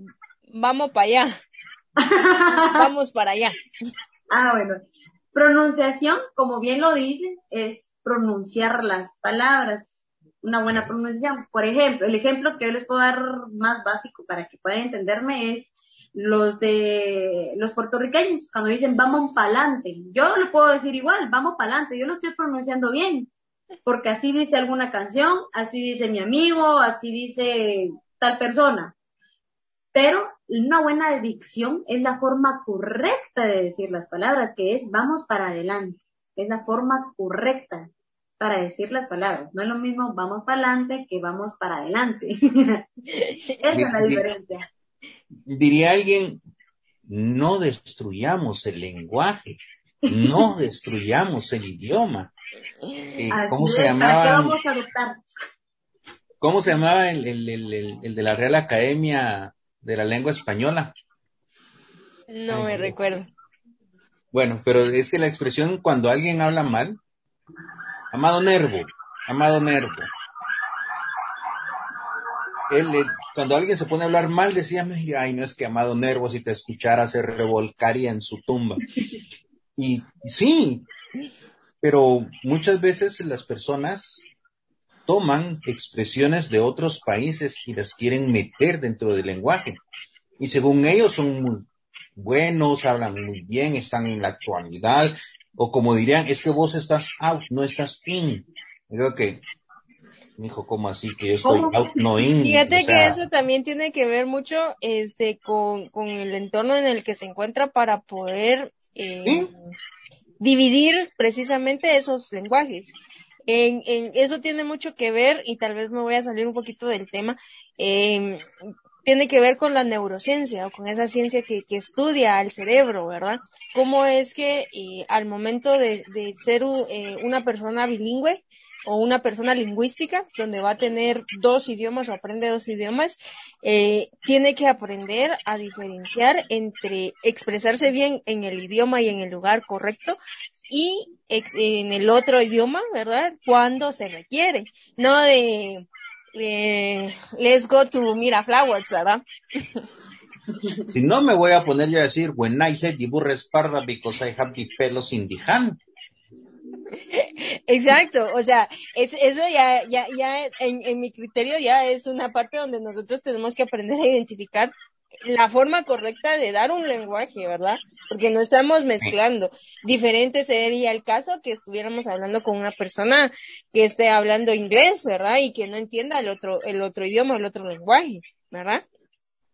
vamos para allá. vamos para allá. Ah, bueno. Pronunciación, como bien lo dice, es pronunciar las palabras una buena pronunciación. Por ejemplo, el ejemplo que yo les puedo dar más básico para que puedan entenderme es los de los puertorriqueños, cuando dicen vamos pa'lante. Yo lo puedo decir igual, vamos pa'lante, yo lo estoy pronunciando bien, porque así dice alguna canción, así dice mi amigo, así dice tal persona. Pero una buena dicción es la forma correcta de decir las palabras, que es vamos para adelante. Es la forma correcta para decir las palabras. No es lo mismo vamos para adelante que vamos para adelante. *laughs* Esa es la diferencia. Diría alguien, no destruyamos el lenguaje, no *laughs* destruyamos el idioma. Eh, ¿Cómo se llamaba? ¿Cómo se llamaba el, el de la Real Academia de la lengua española. No me recuerdo. Bueno, pero es que la expresión cuando alguien habla mal, amado Nervo, amado Nervo. Él, cuando alguien se pone a hablar mal, decía, ay, no es que amado Nervo, si te escuchara se revolcaría en su tumba. Y sí, pero muchas veces las personas toman expresiones de otros países y las quieren meter dentro del lenguaje. Y según ellos son muy buenos, hablan muy bien, están en la actualidad, o como dirían, es que vos estás out, no estás in. Digo que, hijo, ¿cómo así? Que yo estoy out, no in. Fíjate que eso también tiene que ver mucho este, con, con el entorno en el que se encuentra para poder eh, dividir precisamente esos lenguajes. En, en, eso tiene mucho que ver, y tal vez me voy a salir un poquito del tema, eh, tiene que ver con la neurociencia o con esa ciencia que, que estudia al cerebro, ¿verdad? Cómo es que eh, al momento de, de ser eh, una persona bilingüe o una persona lingüística, donde va a tener dos idiomas o aprende dos idiomas, eh, tiene que aprender a diferenciar entre expresarse bien en el idioma y en el lugar correcto y en el otro idioma, ¿verdad? Cuando se requiere, no de eh, let's go to Miraflowers, ¿verdad? si no me voy a poner yo a decir, when I said the parda because I have the pelos in the hand. Exacto, o sea, es, eso ya, ya, ya en, en mi criterio ya es una parte donde nosotros tenemos que aprender a identificar la forma correcta de dar un lenguaje, ¿verdad? Porque no estamos mezclando. Diferente sería el caso que estuviéramos hablando con una persona que esté hablando inglés, ¿verdad? Y que no entienda el otro, el otro idioma, el otro lenguaje, ¿verdad?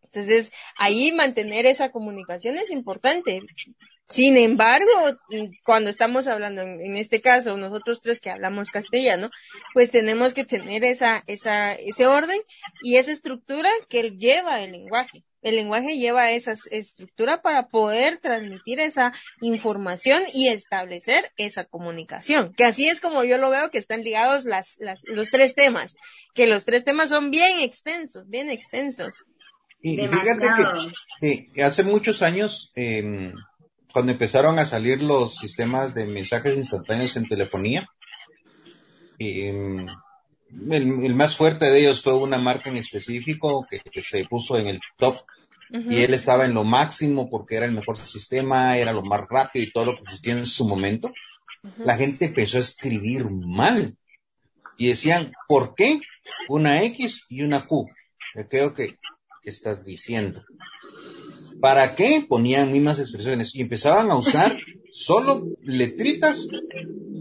Entonces, ahí mantener esa comunicación es importante. Sin embargo, cuando estamos hablando, en, este caso, nosotros tres que hablamos castellano, pues tenemos que tener esa, esa, ese orden y esa estructura que lleva el lenguaje. El lenguaje lleva esa estructura para poder transmitir esa información y establecer esa comunicación. Que así es como yo lo veo que están ligados las, las, los tres temas. Que los tres temas son bien extensos, bien extensos. Y, fíjate que hace muchos años, eh, cuando empezaron a salir los sistemas de mensajes instantáneos en telefonía, eh, el, más fuerte de ellos fue una marca en específico que, se puso en el top y él estaba en lo máximo porque era el mejor sistema, era lo más rápido y todo lo que existía en su momento. La gente empezó a escribir mal y decían, ¿por qué? Una X y una Q. Creo que estás diciendo. ¿Para qué? Ponían mismas expresiones y empezaban a usar *laughs* solo letritas.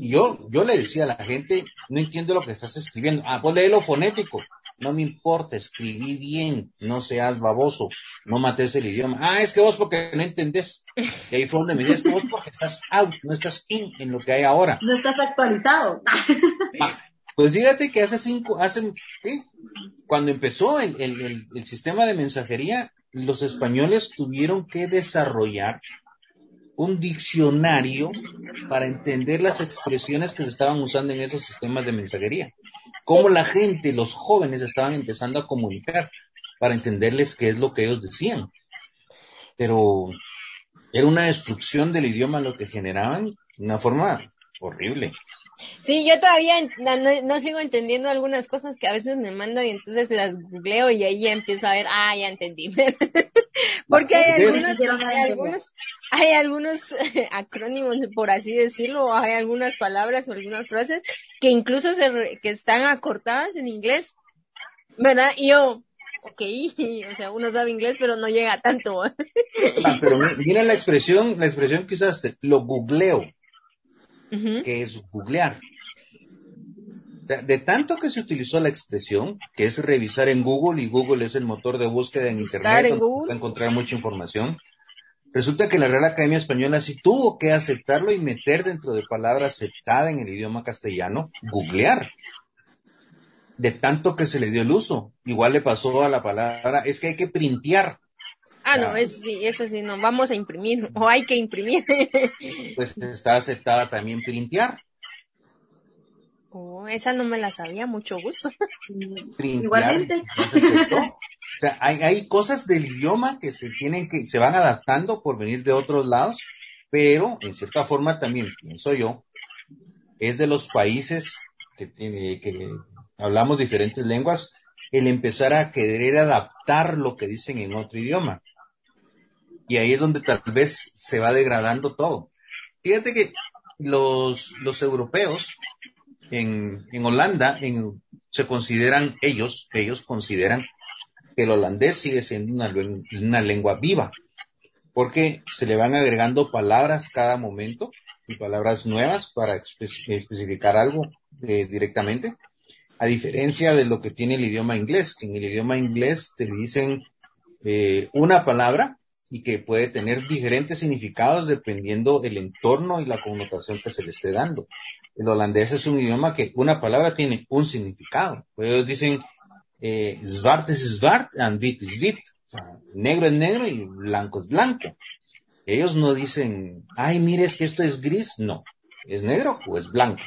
Y yo, yo le decía a la gente, no entiendo lo que estás escribiendo. Ah, pues lo fonético. No me importa, escribí bien, no seas baboso, no mates el idioma. Ah, es que vos porque no entendés. Y ahí fue donde me dices, vos porque estás out, no estás in en lo que hay ahora. No estás actualizado. Ah, pues fíjate que hace cinco, hace, cuando empezó el, el, el sistema de mensajería, los españoles tuvieron que desarrollar un diccionario para entender las expresiones que se estaban usando en esos sistemas de mensajería. Cómo la gente, los jóvenes estaban empezando a comunicar para entenderles qué es lo que ellos decían. Pero era una destrucción del idioma lo que generaban de una forma horrible. Sí, yo todavía no, sigo entendiendo algunas cosas que a veces me mandan y entonces las googleo y ahí ya empiezo a ver, ah, ya entendí. *laughs* *laughs* Porque hay algunos, hay algunos, *laughs* acrónimos, por así decirlo, hay algunas palabras o algunas frases que incluso se que están acortadas en inglés, ¿verdad? Y yo, ok, *laughs* o sea, uno sabe inglés, pero no llega tanto. ah, pero mira la expresión, la expresión que usaste, lo googleo, que es googlear. De, de tanto que se utilizó la expresión, que es revisar en Google, y Google es el motor de búsqueda en Internet, en donde encontrar mucha información, resulta que la Real Academia Española sí tuvo que aceptarlo y meter dentro de palabra aceptada en el idioma castellano, googlear. De tanto que se le dio el uso. Igual le pasó a la palabra, es que hay que printear. Ah, no, Ah. eso sí, eso sí, no, vamos a imprimir, o hay que imprimir. Pues está aceptada también printear. Esa no me la sabía, mucho gusto. Igualmente. O sea, hay, hay cosas del idioma que se tienen que, se van adaptando por venir de otros lados, pero en cierta forma también pienso yo, es de los países que tiene, que hablamos diferentes lenguas, el empezar a querer adaptar lo que dicen en otro idioma. Y ahí es donde tal vez se va degradando todo. Fíjate que los, los europeos en, en Holanda en, se consideran, ellos, ellos consideran que el holandés sigue siendo una, lengua viva, porque se le van agregando palabras cada momento y palabras nuevas para espe- especificar algo eh, directamente, a diferencia de lo que tiene el idioma inglés, en el idioma inglés te dicen eh, una palabra y que puede tener diferentes significados dependiendo el entorno y la connotación que se le esté dando. El holandés es un idioma que una palabra tiene un significado. Ellos dicen eh, zwart es zwart and wit is wit. O sea, negro es negro y blanco es blanco. Ellos no dicen, ay, mire, es que esto es gris. No, es negro o es blanco.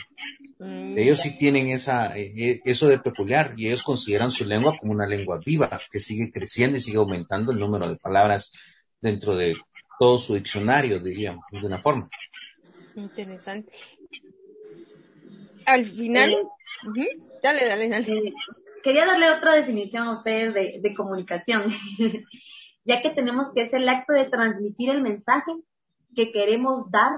Mm, Ellos sí tienen esa, eh, eh, eso de peculiar y ellos consideran su lengua como una lengua viva que sigue creciendo y sigue aumentando el número de palabras dentro de todo su diccionario, diríamos, de una forma. Interesante. Al final, Eh, dale, dale, dale. Eh, quería darle otra definición a ustedes de, de comunicación, *laughs* ya que tenemos que es el acto de transmitir el mensaje que queremos dar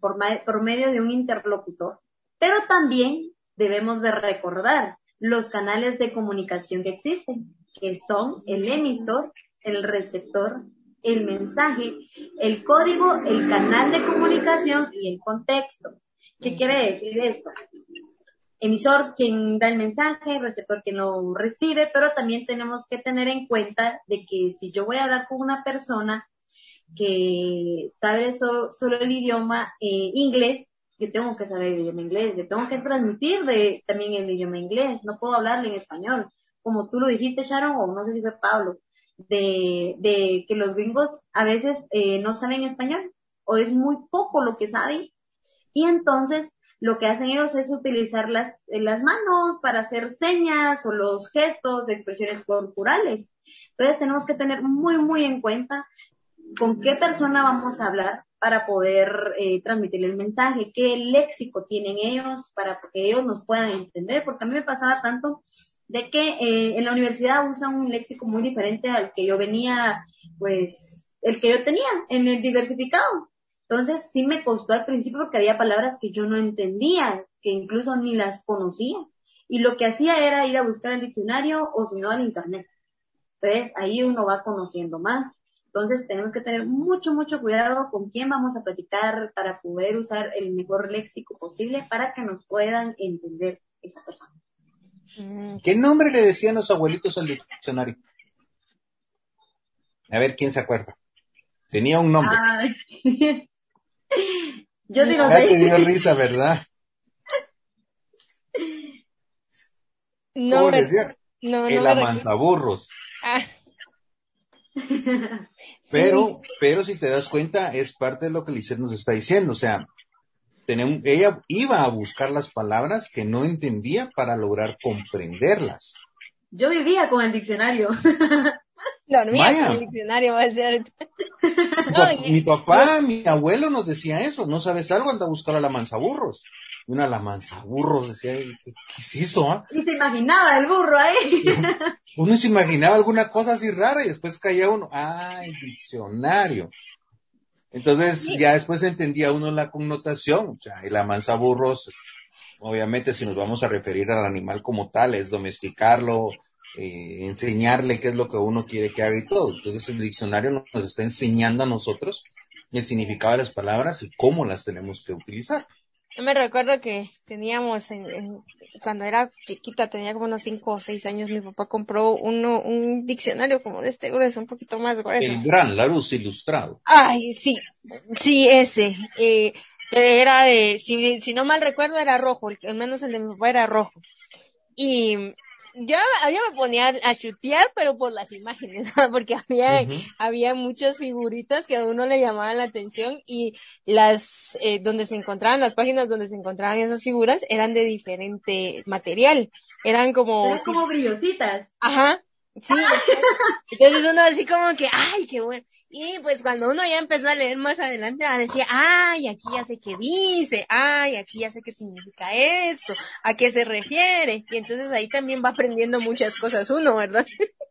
por, por medio de un interlocutor, pero también debemos de recordar los canales de comunicación que existen, que son el emisor, el receptor, el mensaje, el código, el canal de comunicación y el contexto. ¿Qué quiere decir esto? emisor quien da el mensaje, receptor quien lo recibe, pero también tenemos que tener en cuenta de que si yo voy a hablar con una persona que sabe so- solo el idioma eh, inglés, yo tengo que saber el idioma inglés, yo tengo que transmitir de, también el idioma inglés, no puedo hablarle en español, como tú lo dijiste Sharon, o no sé si fue Pablo, de, de que los gringos a veces eh, no saben español, o es muy poco lo que saben, y entonces lo que hacen ellos es utilizar las, eh, las manos para hacer señas o los gestos de expresiones corporales. Entonces tenemos que tener muy, muy en cuenta con qué persona vamos a hablar para poder eh, transmitir el mensaje, qué léxico tienen ellos para que ellos nos puedan entender, porque a mí me pasaba tanto de que eh, en la universidad usan un léxico muy diferente al que yo venía, pues, el que yo tenía en el diversificado. Entonces sí me costó al principio porque había palabras que yo no entendía, que incluso ni las conocía. Y lo que hacía era ir a buscar el diccionario o si no al internet. Entonces ahí uno va conociendo más. Entonces tenemos que tener mucho, mucho cuidado con quién vamos a platicar para poder usar el mejor léxico posible para que nos puedan entender esa persona. Mm, ¿Qué nombre le decían los abuelitos al diccionario? A ver, ¿quién se acuerda? Tenía un nombre. Ay. *laughs* *laughs* Yo digo, Ya te dio *laughs* risa, ¿verdad? No, ¿Cómo me- no, El amanzaburros. Ah, *laughs* Pero, pero si te das cuenta, es parte de lo que Lisette nos está diciendo. O sea, tenemos, ella iba a buscar las palabras que no entendía para lograr comprenderlas. yo vivía con el diccionario. dormía Vaya. con el diccionario, va a ser. Mi papá, mi abuelo nos decía eso. No sabes algo, anda a buscar a la manzaburros. Y una la manzaburros decía, ¿qué, qué es eso? ah?" Y se imaginaba el burro ahí. Uno se imaginaba alguna cosa así rara y después caía uno, ¡ay, diccionario! Entonces ya después entendía uno la connotación, o sea, y la mansa burros, obviamente si nos vamos a referir al animal como tal, es domesticarlo, eh, enseñarle qué es lo que uno quiere que haga y todo. Entonces el diccionario nos está enseñando a nosotros el significado de las palabras y cómo las tenemos que utilizar. Yo me recuerdo que teníamos, en, cuando era chiquita, tenía como unos cinco o seis años, mi papá compró uno, un diccionario como de este grueso, un poquito más grueso. El gran Larus ilustrado. Ay, sí, sí, ese. Eh, era de, si, si no mal recuerdo, era rojo, al menos el de mi papá era rojo. Y yo, yo me ponía a chutear, pero por las imágenes, *laughs* porque había, había muchas figuritas que a uno le llamaban la atención y las, eh, donde se encontraban, las páginas donde se encontraban esas figuras eran de diferente material. Eran como... Eran como brillositas. Ajá. Sí, *laughs* entonces uno así como que, ay, qué bueno. Y pues cuando uno ya empezó a leer más adelante, a decir, ay, aquí ya sé qué dice, ay, aquí ya sé qué significa esto, a qué se refiere. Y entonces ahí también va aprendiendo muchas cosas uno, ¿verdad? *laughs*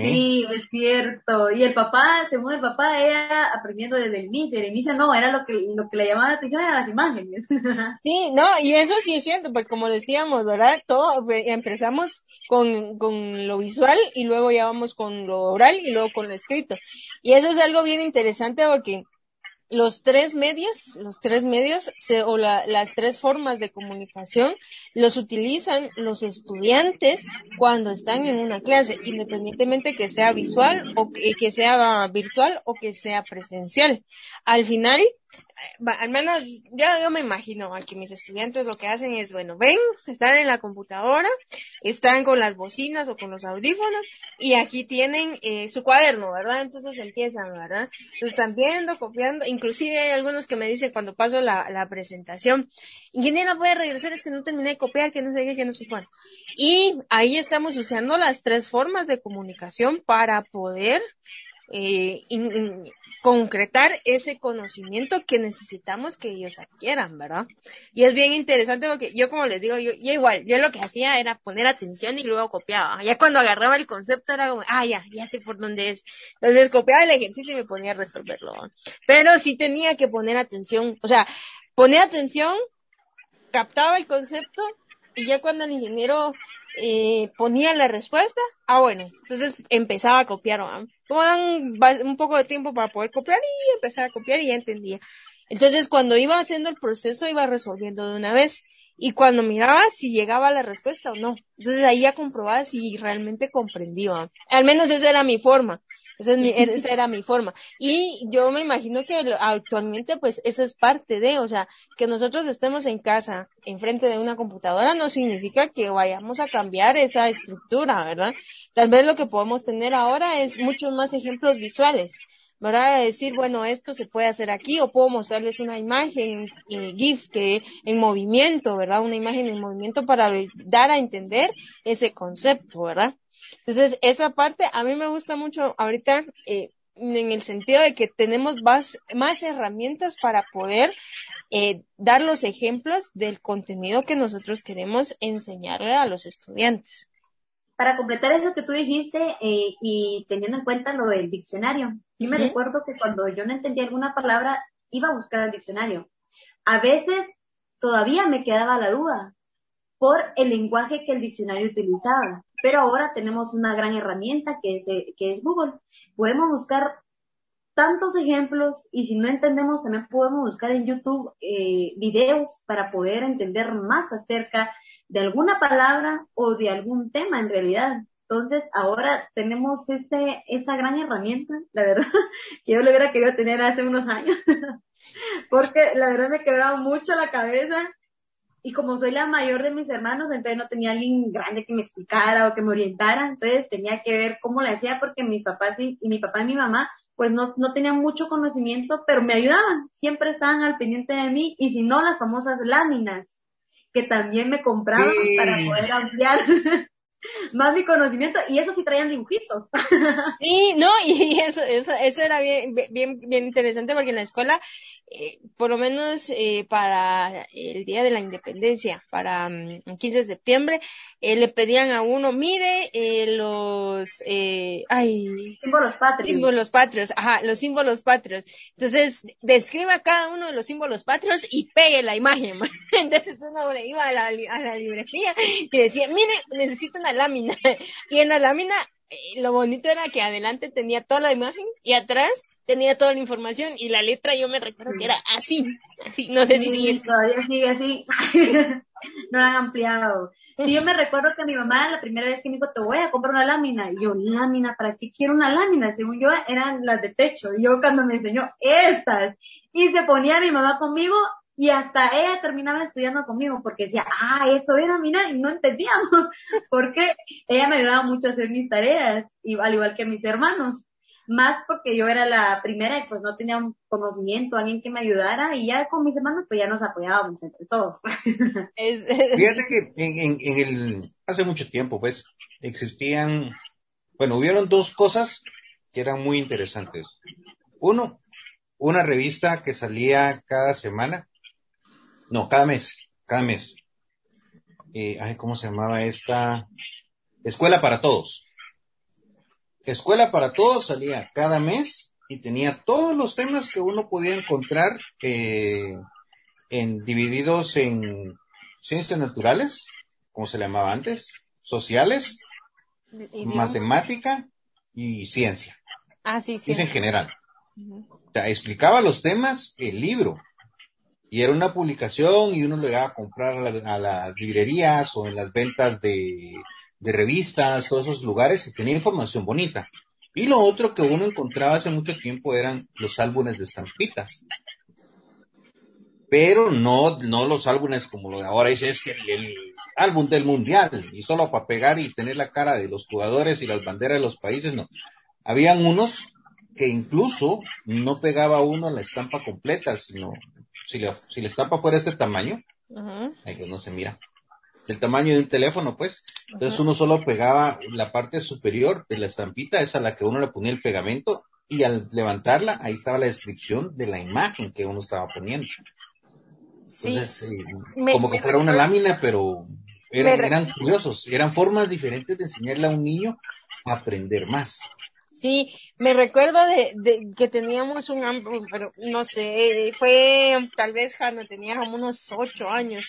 Sí, es cierto. Y el papá, según el papá, era aprendiendo desde el inicio. El inicio no, era lo que, lo que le llamaba la atención eran las imágenes. *laughs* Sí, no, y eso sí es cierto, pues como decíamos, ¿verdad? Todo, pues, empezamos con, con lo visual y luego ya vamos con lo oral y luego con lo escrito. Y eso es algo bien interesante porque los tres medios, los tres medios se, o la, las tres formas de comunicación los utilizan los estudiantes cuando están en una clase, independientemente que sea visual o que, que sea virtual o que sea presencial. Al final, al menos yo, yo me imagino a que mis estudiantes lo que hacen es, bueno, ven, están en la computadora, están con las bocinas o con los audífonos y aquí tienen eh, su cuaderno, ¿verdad? Entonces empiezan, ¿verdad? Entonces están viendo, copiando, inclusive hay algunos que me dicen cuando paso la, la presentación, ingeniero, voy a regresar, es que no terminé de copiar, que no sé qué, que no sé cuándo. Y ahí estamos usando las tres formas de comunicación para poder eh, concretar ese conocimiento que necesitamos que ellos adquieran, ¿verdad? Y es bien interesante porque yo como les digo, yo, yo igual, yo lo que hacía era poner atención y luego copiaba. Ya cuando agarraba el concepto era como, ah, ya, ya sé por dónde es. Entonces copiaba el ejercicio y me ponía a resolverlo. Pero sí tenía que poner atención, o sea, ponía atención, captaba el concepto y ya cuando el ingeniero eh, ponía la respuesta, ah bueno, entonces empezaba a copiar, ¿no? como dan un poco de tiempo para poder copiar y empezar a copiar y ya entendía. Entonces cuando iba haciendo el proceso iba resolviendo de una vez y cuando miraba si llegaba la respuesta o no. Entonces ahí ya comprobaba si realmente comprendía. Al menos esa era mi forma. Esa, es mi, *laughs* esa era mi forma. Y yo me imagino que actualmente pues eso es parte de, o sea, que nosotros estemos en casa, enfrente de una computadora, no significa que vayamos a cambiar esa estructura, ¿verdad? Tal vez lo que podemos tener ahora es muchos más ejemplos visuales. ¿verdad? Decir, bueno, esto se puede hacer aquí o puedo mostrarles una imagen eh, GIF que en movimiento, ¿verdad? Una imagen en movimiento para dar a entender ese concepto, ¿verdad? Entonces, esa parte a mí me gusta mucho ahorita eh, en el sentido de que tenemos más, más herramientas para poder eh, dar los ejemplos del contenido que nosotros queremos enseñarle a los estudiantes. Para completar eso que tú dijiste eh, y teniendo en cuenta lo del diccionario, yo me recuerdo que cuando yo no entendía alguna palabra, iba a buscar el diccionario. A veces todavía me quedaba la duda por el lenguaje que el diccionario utilizaba. Pero ahora tenemos una gran herramienta que es, eh, que es Google. Podemos buscar tantos ejemplos y si no entendemos también podemos buscar en YouTube eh, videos para poder entender más acerca de alguna palabra o de algún tema en realidad. Entonces ahora tenemos ese, esa gran herramienta, la verdad, *laughs* que yo lo hubiera querido tener hace unos años, *laughs* porque la verdad me quebraba mucho la cabeza y como soy la mayor de mis hermanos, entonces no tenía alguien grande que me explicara o que me orientara, entonces tenía que ver cómo le hacía porque mis papás y, mi papá y mi mamá pues no, no tenían mucho conocimiento, pero me ayudaban, siempre estaban al pendiente de mí y si no las famosas láminas que también me compraban para poder ampliar *laughs* *laughs* más mi conocimiento y eso sí traían dibujitos. *laughs* Sí, no, y eso, eso, eso era bien, bien, bien interesante porque en la escuela eh, por lo menos eh, para el Día de la Independencia, para mm, el 15 de septiembre, eh, le pedían a uno, mire los, ay, símbolos patrios. Símbolos patrios, ajá, los símbolos patrios. Entonces, describa cada uno de los símbolos patrios y pegue la imagen. *laughs* Entonces uno iba a la, a la librería y decía, mire, necesito una una lámina. *laughs* Y en la lámina, eh, lo bonito era que adelante tenía toda la imagen y atrás tenía toda la información y la letra yo me recuerdo que era así, *laughs* así no sé si sigue. Todavía sigue así. *laughs* no la han ampliado. Sí, yo me recuerdo que mi mamá la primera vez que me dijo, te voy a comprar una lámina. Y yo, lámina, ¿para qué quiero una lámina? Según yo, eran las de techo. Y yo cuando me enseñó estas. Y se ponía mi mamá conmigo y hasta ella terminaba estudiando conmigo porque decía, ah, eso era, mira, y no entendíamos. *laughs* porque ella me ayudaba mucho a hacer mis tareas, y, al igual que mis hermanos más porque yo era la primera y pues no tenía un conocimiento, alguien que me ayudara y ya con mis hermanos pues ya nos apoyábamos entre todos. *laughs* Fíjate que en, en, el, hace mucho tiempo pues existían, bueno, hubieron dos cosas que eran muy interesantes. Uno, una revista que salía cada semana, no, cada mes, cada mes. Eh, ay, ¿cómo se llamaba esta? Escuela para Todos. Escuela para Todos salía cada mes y tenía todos los temas que uno podía encontrar eh, en, divididos en ciencias naturales, como se le llamaba antes, sociales, matemática y ciencia. Ah, sí, sí. en general. O sea, explicaba los temas el libro. Y era una publicación y uno le iba a comprar a, las librerías o en las ventas de, revistas, todos esos lugares, y tenía información bonita. Y lo otro que uno encontraba hace mucho tiempo eran los álbumes de estampitas. Pero no, no los álbumes como lo de ahora, es que el, álbum del mundial, y solo para pegar y tener la cara de los jugadores y las banderas de los países, no. Habían unos que incluso no pegaba uno la estampa completa, sino si la, si la estampa fuera este tamaño, ahí no se mira, el tamaño de un teléfono, pues. Entonces uno solo pegaba la parte superior de la estampita, esa a la que uno le ponía el pegamento, y al levantarla, ahí estaba la descripción de la imagen que uno estaba poniendo. Entonces, eh, como que fuera una lámina, pero eran, curiosos, eran formas diferentes de enseñarle a un niño a aprender más. Sí, me recuerdo de, de que teníamos un álbum, pero no sé, fue tal vez cuando tenía como unos ocho años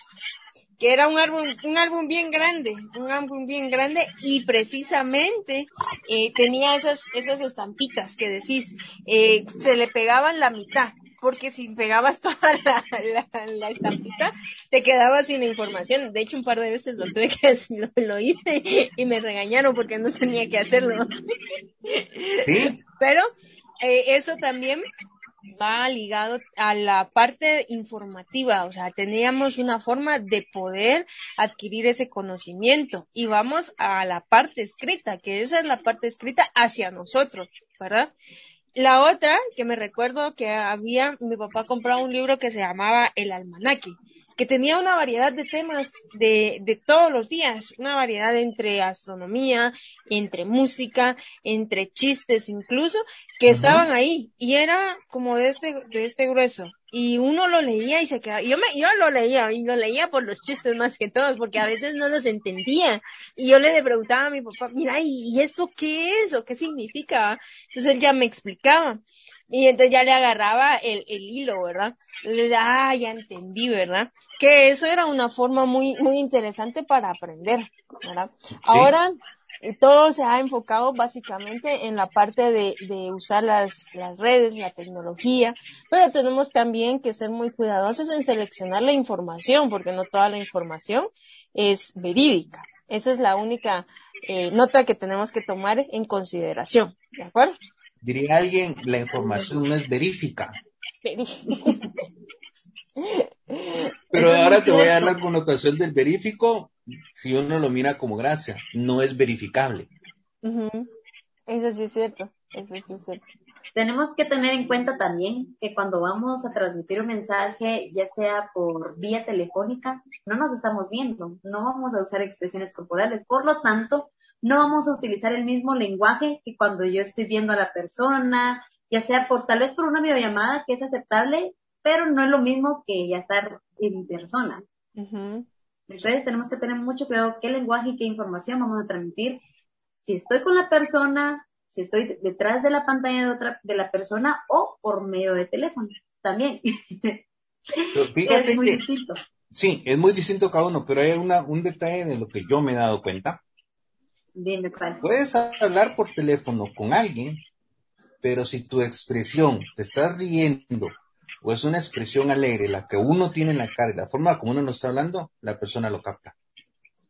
que era un álbum, un álbum bien grande, un álbum bien grande y precisamente eh, tenía esas, esas estampitas que decís, eh, se le pegaban la mitad, porque si pegabas *laughs* toda la, la, estampita, te quedabas sin la información. De hecho, un par de veces lo tuve que *laughs* lo, lo hice y me regañaron porque no tenía que hacerlo. *laughs* Pero eh, eso también va ligado a la parte informativa, o sea, teníamos una forma de poder adquirir ese conocimiento y vamos a la parte escrita, que esa es la parte escrita hacia nosotros, ¿verdad? La otra, que me recuerdo que había, mi papá compraba un libro que se llamaba El Almanaque que tenía una variedad de temas de, de todos los días, una variedad entre astronomía, entre música, entre chistes incluso, que estaban ahí y era como de este, de este grueso. Y uno lo leía y se quedaba, yo me, yo lo leía y lo leía por los chistes más que todos, porque a veces no los entendía. Y yo le preguntaba a mi papá, mira, ¿y esto qué es? ¿O qué significa? Entonces él ya me explicaba. Y entonces ya le agarraba el, el hilo, ¿verdad? Ah, ya entendí, ¿verdad? Que eso era una forma muy, muy interesante para aprender, ¿verdad? Ahora, todo se ha enfocado básicamente en la parte de, de usar las, las redes, la tecnología, pero tenemos también que ser muy cuidadosos en seleccionar la información, porque no toda la información es verídica. Esa es la única eh, nota que tenemos que tomar en consideración, ¿de acuerdo? Diría alguien, la información no es verifica. Pero ahora te voy a dar la connotación del verifico si uno lo mira como gracia. No es verificable. Eso sí es cierto. Eso sí es cierto. Tenemos que tener en cuenta también que cuando vamos a transmitir un mensaje, ya sea por vía telefónica, no nos estamos viendo, no vamos a usar expresiones corporales. Por lo tanto, no vamos a utilizar el mismo lenguaje que cuando yo estoy viendo a la persona, ya sea por tal vez por una videollamada que es aceptable, pero no es lo mismo que ya estar en persona. Entonces tenemos que tener mucho cuidado qué lenguaje y qué información vamos a transmitir. Si estoy con la persona, si estoy detrás de la pantalla de otra de la persona o por medio de teléfono también. *laughs* es muy distinto. Sí, es muy distinto cada uno, pero hay una, un detalle de lo que yo me he dado cuenta Dime cuál. Puedes hablar por teléfono con alguien, pero si tu expresión te estás riendo o es una expresión alegre, la que uno tiene en la cara y la forma como uno nos está hablando, la persona lo capta.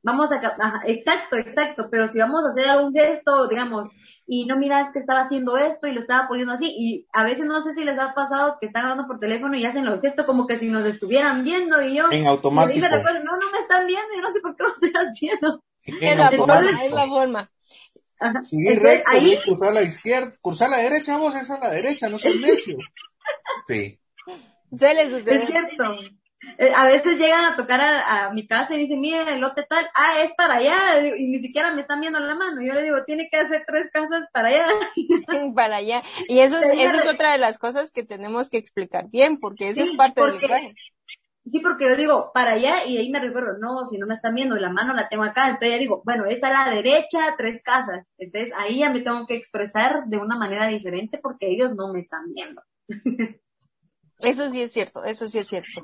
Vamos a, ajá, exacto, exacto, pero si vamos a hacer algún gesto, digamos, y no miras que estaba haciendo esto y lo estaba poniendo así, y a veces no sé si les ha pasado que están hablando por teléfono y hacen los gestos como que si nos estuvieran viendo y yo... En automático. no, no me están viendo y no sé por qué lo estoy haciendo. Es, la forma, es la forma. Seguir recto, ahí... cruzar a la izquierda, cruzar a la derecha, vos es a la derecha, no soy necio. Sí. Suele suceder. Es cierto. Eh, a veces llegan a tocar a, mi casa y dicen, mire, el lote tal, ah, es para allá, y ni siquiera me están viendo la mano. Yo le digo, tiene que hacer tres casas para allá. *laughs* para allá. Y eso es, eso es otra de las cosas que tenemos que explicar bien, porque eso es parte del lenguaje. Sí, porque yo digo, para allá, y ahí me recuerdo, no, si no me están viendo, la mano la tengo acá, entonces ya digo, bueno, es a la derecha, tres casas. Entonces ahí ya me tengo que expresar de una manera diferente porque ellos no me están viendo. *laughs* Eso sí es cierto, eso sí es cierto.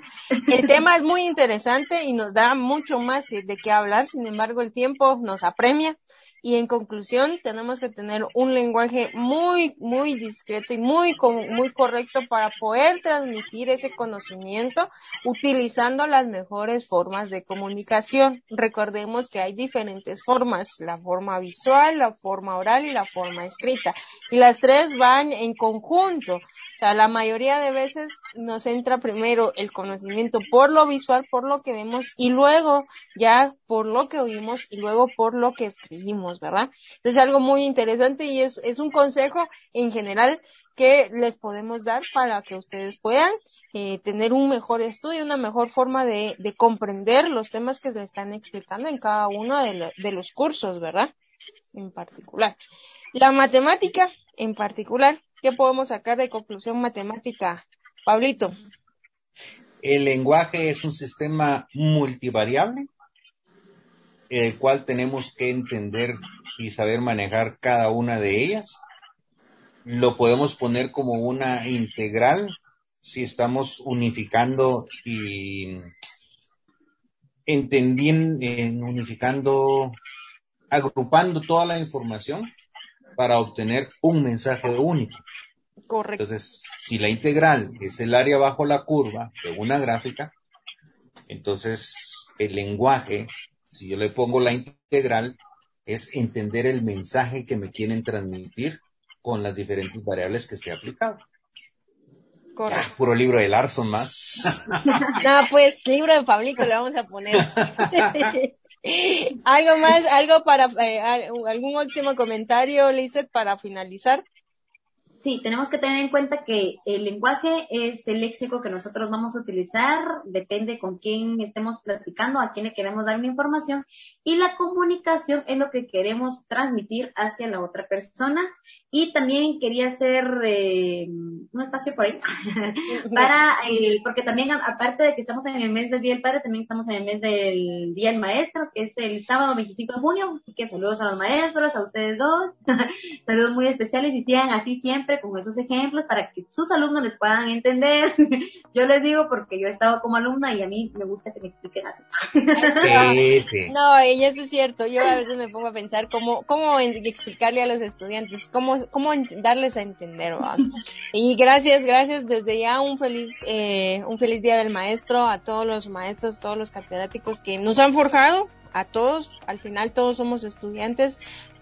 El tema es muy interesante y nos da mucho más de qué hablar, sin embargo el tiempo nos apremia y en conclusión, tenemos que tener un lenguaje muy, muy discreto y muy, muy correcto para poder transmitir ese conocimiento utilizando las mejores formas de comunicación. Recordemos que hay diferentes formas, la forma visual, la forma oral y la forma escrita. Y las tres van en conjunto. O sea, la mayoría de veces nos entra primero el conocimiento por lo visual, por lo que vemos y luego ya por lo que oímos y luego por lo que escribimos. ¿verdad? Entonces algo muy interesante y es, es un consejo en general que les podemos dar para que ustedes puedan eh, tener un mejor estudio, una mejor forma de, de comprender los temas que se están explicando en cada uno de, de los cursos, ¿verdad? En particular. La matemática, en particular, ¿qué podemos sacar de conclusión matemática, Pablito? El lenguaje es un sistema multivariable el cual tenemos que entender y saber manejar cada una de ellas. Lo podemos poner como una integral si estamos unificando y entendiendo, unificando, agrupando toda la información para obtener un mensaje único. Correcto. Entonces, si la integral es el área bajo la curva de una gráfica, entonces el lenguaje si yo le pongo la integral, es entender el mensaje que me quieren transmitir con las diferentes variables que esté aplicado. Correcto. Ah, puro libro de Larson más. *laughs* no, pues libro de Pablito le vamos a poner. *laughs* algo más, algo para, eh, algún último comentario, Lizeth, para finalizar. Sí, tenemos que tener en cuenta que el lenguaje es el léxico que nosotros vamos a utilizar, depende con quién estemos platicando, a quién le queremos dar una información, y la comunicación es lo que queremos transmitir hacia la otra persona. Y también quería hacer eh, un espacio por ahí, *laughs* para, eh, porque también aparte de que estamos en el mes del Día del Padre, también estamos en el mes del Día del Maestro, que es el sábado 25 de junio, así que saludos a los maestros, a ustedes dos, *laughs* saludos muy especiales y sigan así siempre con esos ejemplos para que sus alumnos les puedan entender. *laughs* yo les digo porque yo he estado como alumna y a mí me gusta que me expliquen así. No, y eso es cierto. Yo a veces me pongo a pensar cómo, cómo explicarle a los estudiantes, cómo, cómo darles a entender. Y gracias, gracias desde ya un feliz, eh, un feliz día del maestro a todos los maestros, todos los catedráticos que nos han forjado a todos, al final todos somos estudiantes,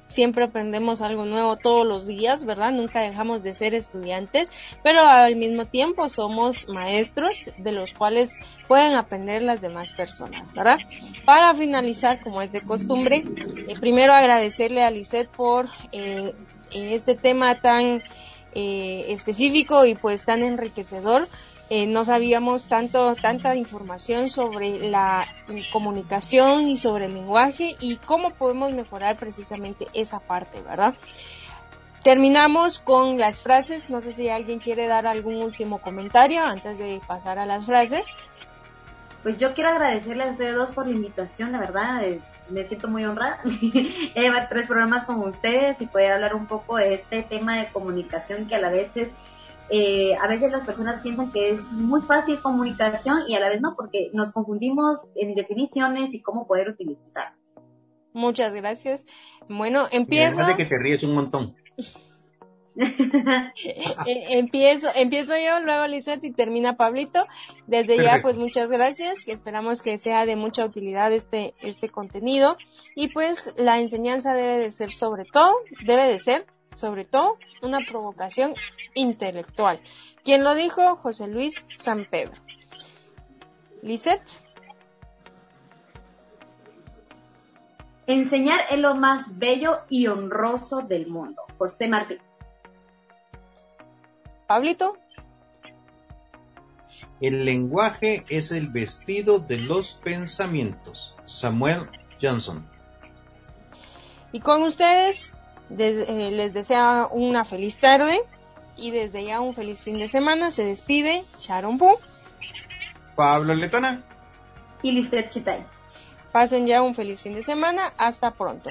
siempre aprendemos algo nuevo todos los días, ¿verdad? Nunca dejamos de ser estudiantes, pero al mismo tiempo somos maestros de los cuales pueden aprender las demás personas, ¿verdad? Para finalizar, como es de costumbre, eh, primero agradecerle a Lisette por eh, este tema tan eh, específico y pues tan enriquecedor eh, no sabíamos tanto, tanta información sobre la comunicación y sobre el lenguaje y cómo podemos mejorar precisamente esa parte, ¿verdad? Terminamos con las frases. No sé si alguien quiere dar algún último comentario antes de pasar a las frases. Pues yo quiero agradecerles a ustedes dos por la invitación, de verdad, eh, me siento muy honrada *laughs* de llevar tres programas con ustedes y poder hablar un poco de este tema de comunicación que a la vez es eh, a veces las personas piensan que es muy fácil comunicación y a la vez no, porque nos confundimos en definiciones y cómo poder utilizarlas. Muchas gracias. Bueno, empiezo. de que te ríes un montón. *laughs* Eh, empiezo, empiezo yo, luego Lisette y termina Pablito. Desde ya, pues muchas gracias. Esperamos que sea de mucha utilidad este, este contenido. Y pues la enseñanza debe de ser sobre todo, debe de ser sobre todo una provocación intelectual. ¿Quién lo dijo? José Luis San Pedro. Lisette. Enseñar es lo más bello y honroso del mundo. José Martín. Pablito. El lenguaje es el vestido de los pensamientos. Samuel Johnson. Y con ustedes eh, les desea una feliz tarde y desde ya un feliz fin de semana. Se despide Sharon Pu. Pablo Letona. Y Lisette Chitay. Pasen ya un feliz fin de semana. Hasta pronto.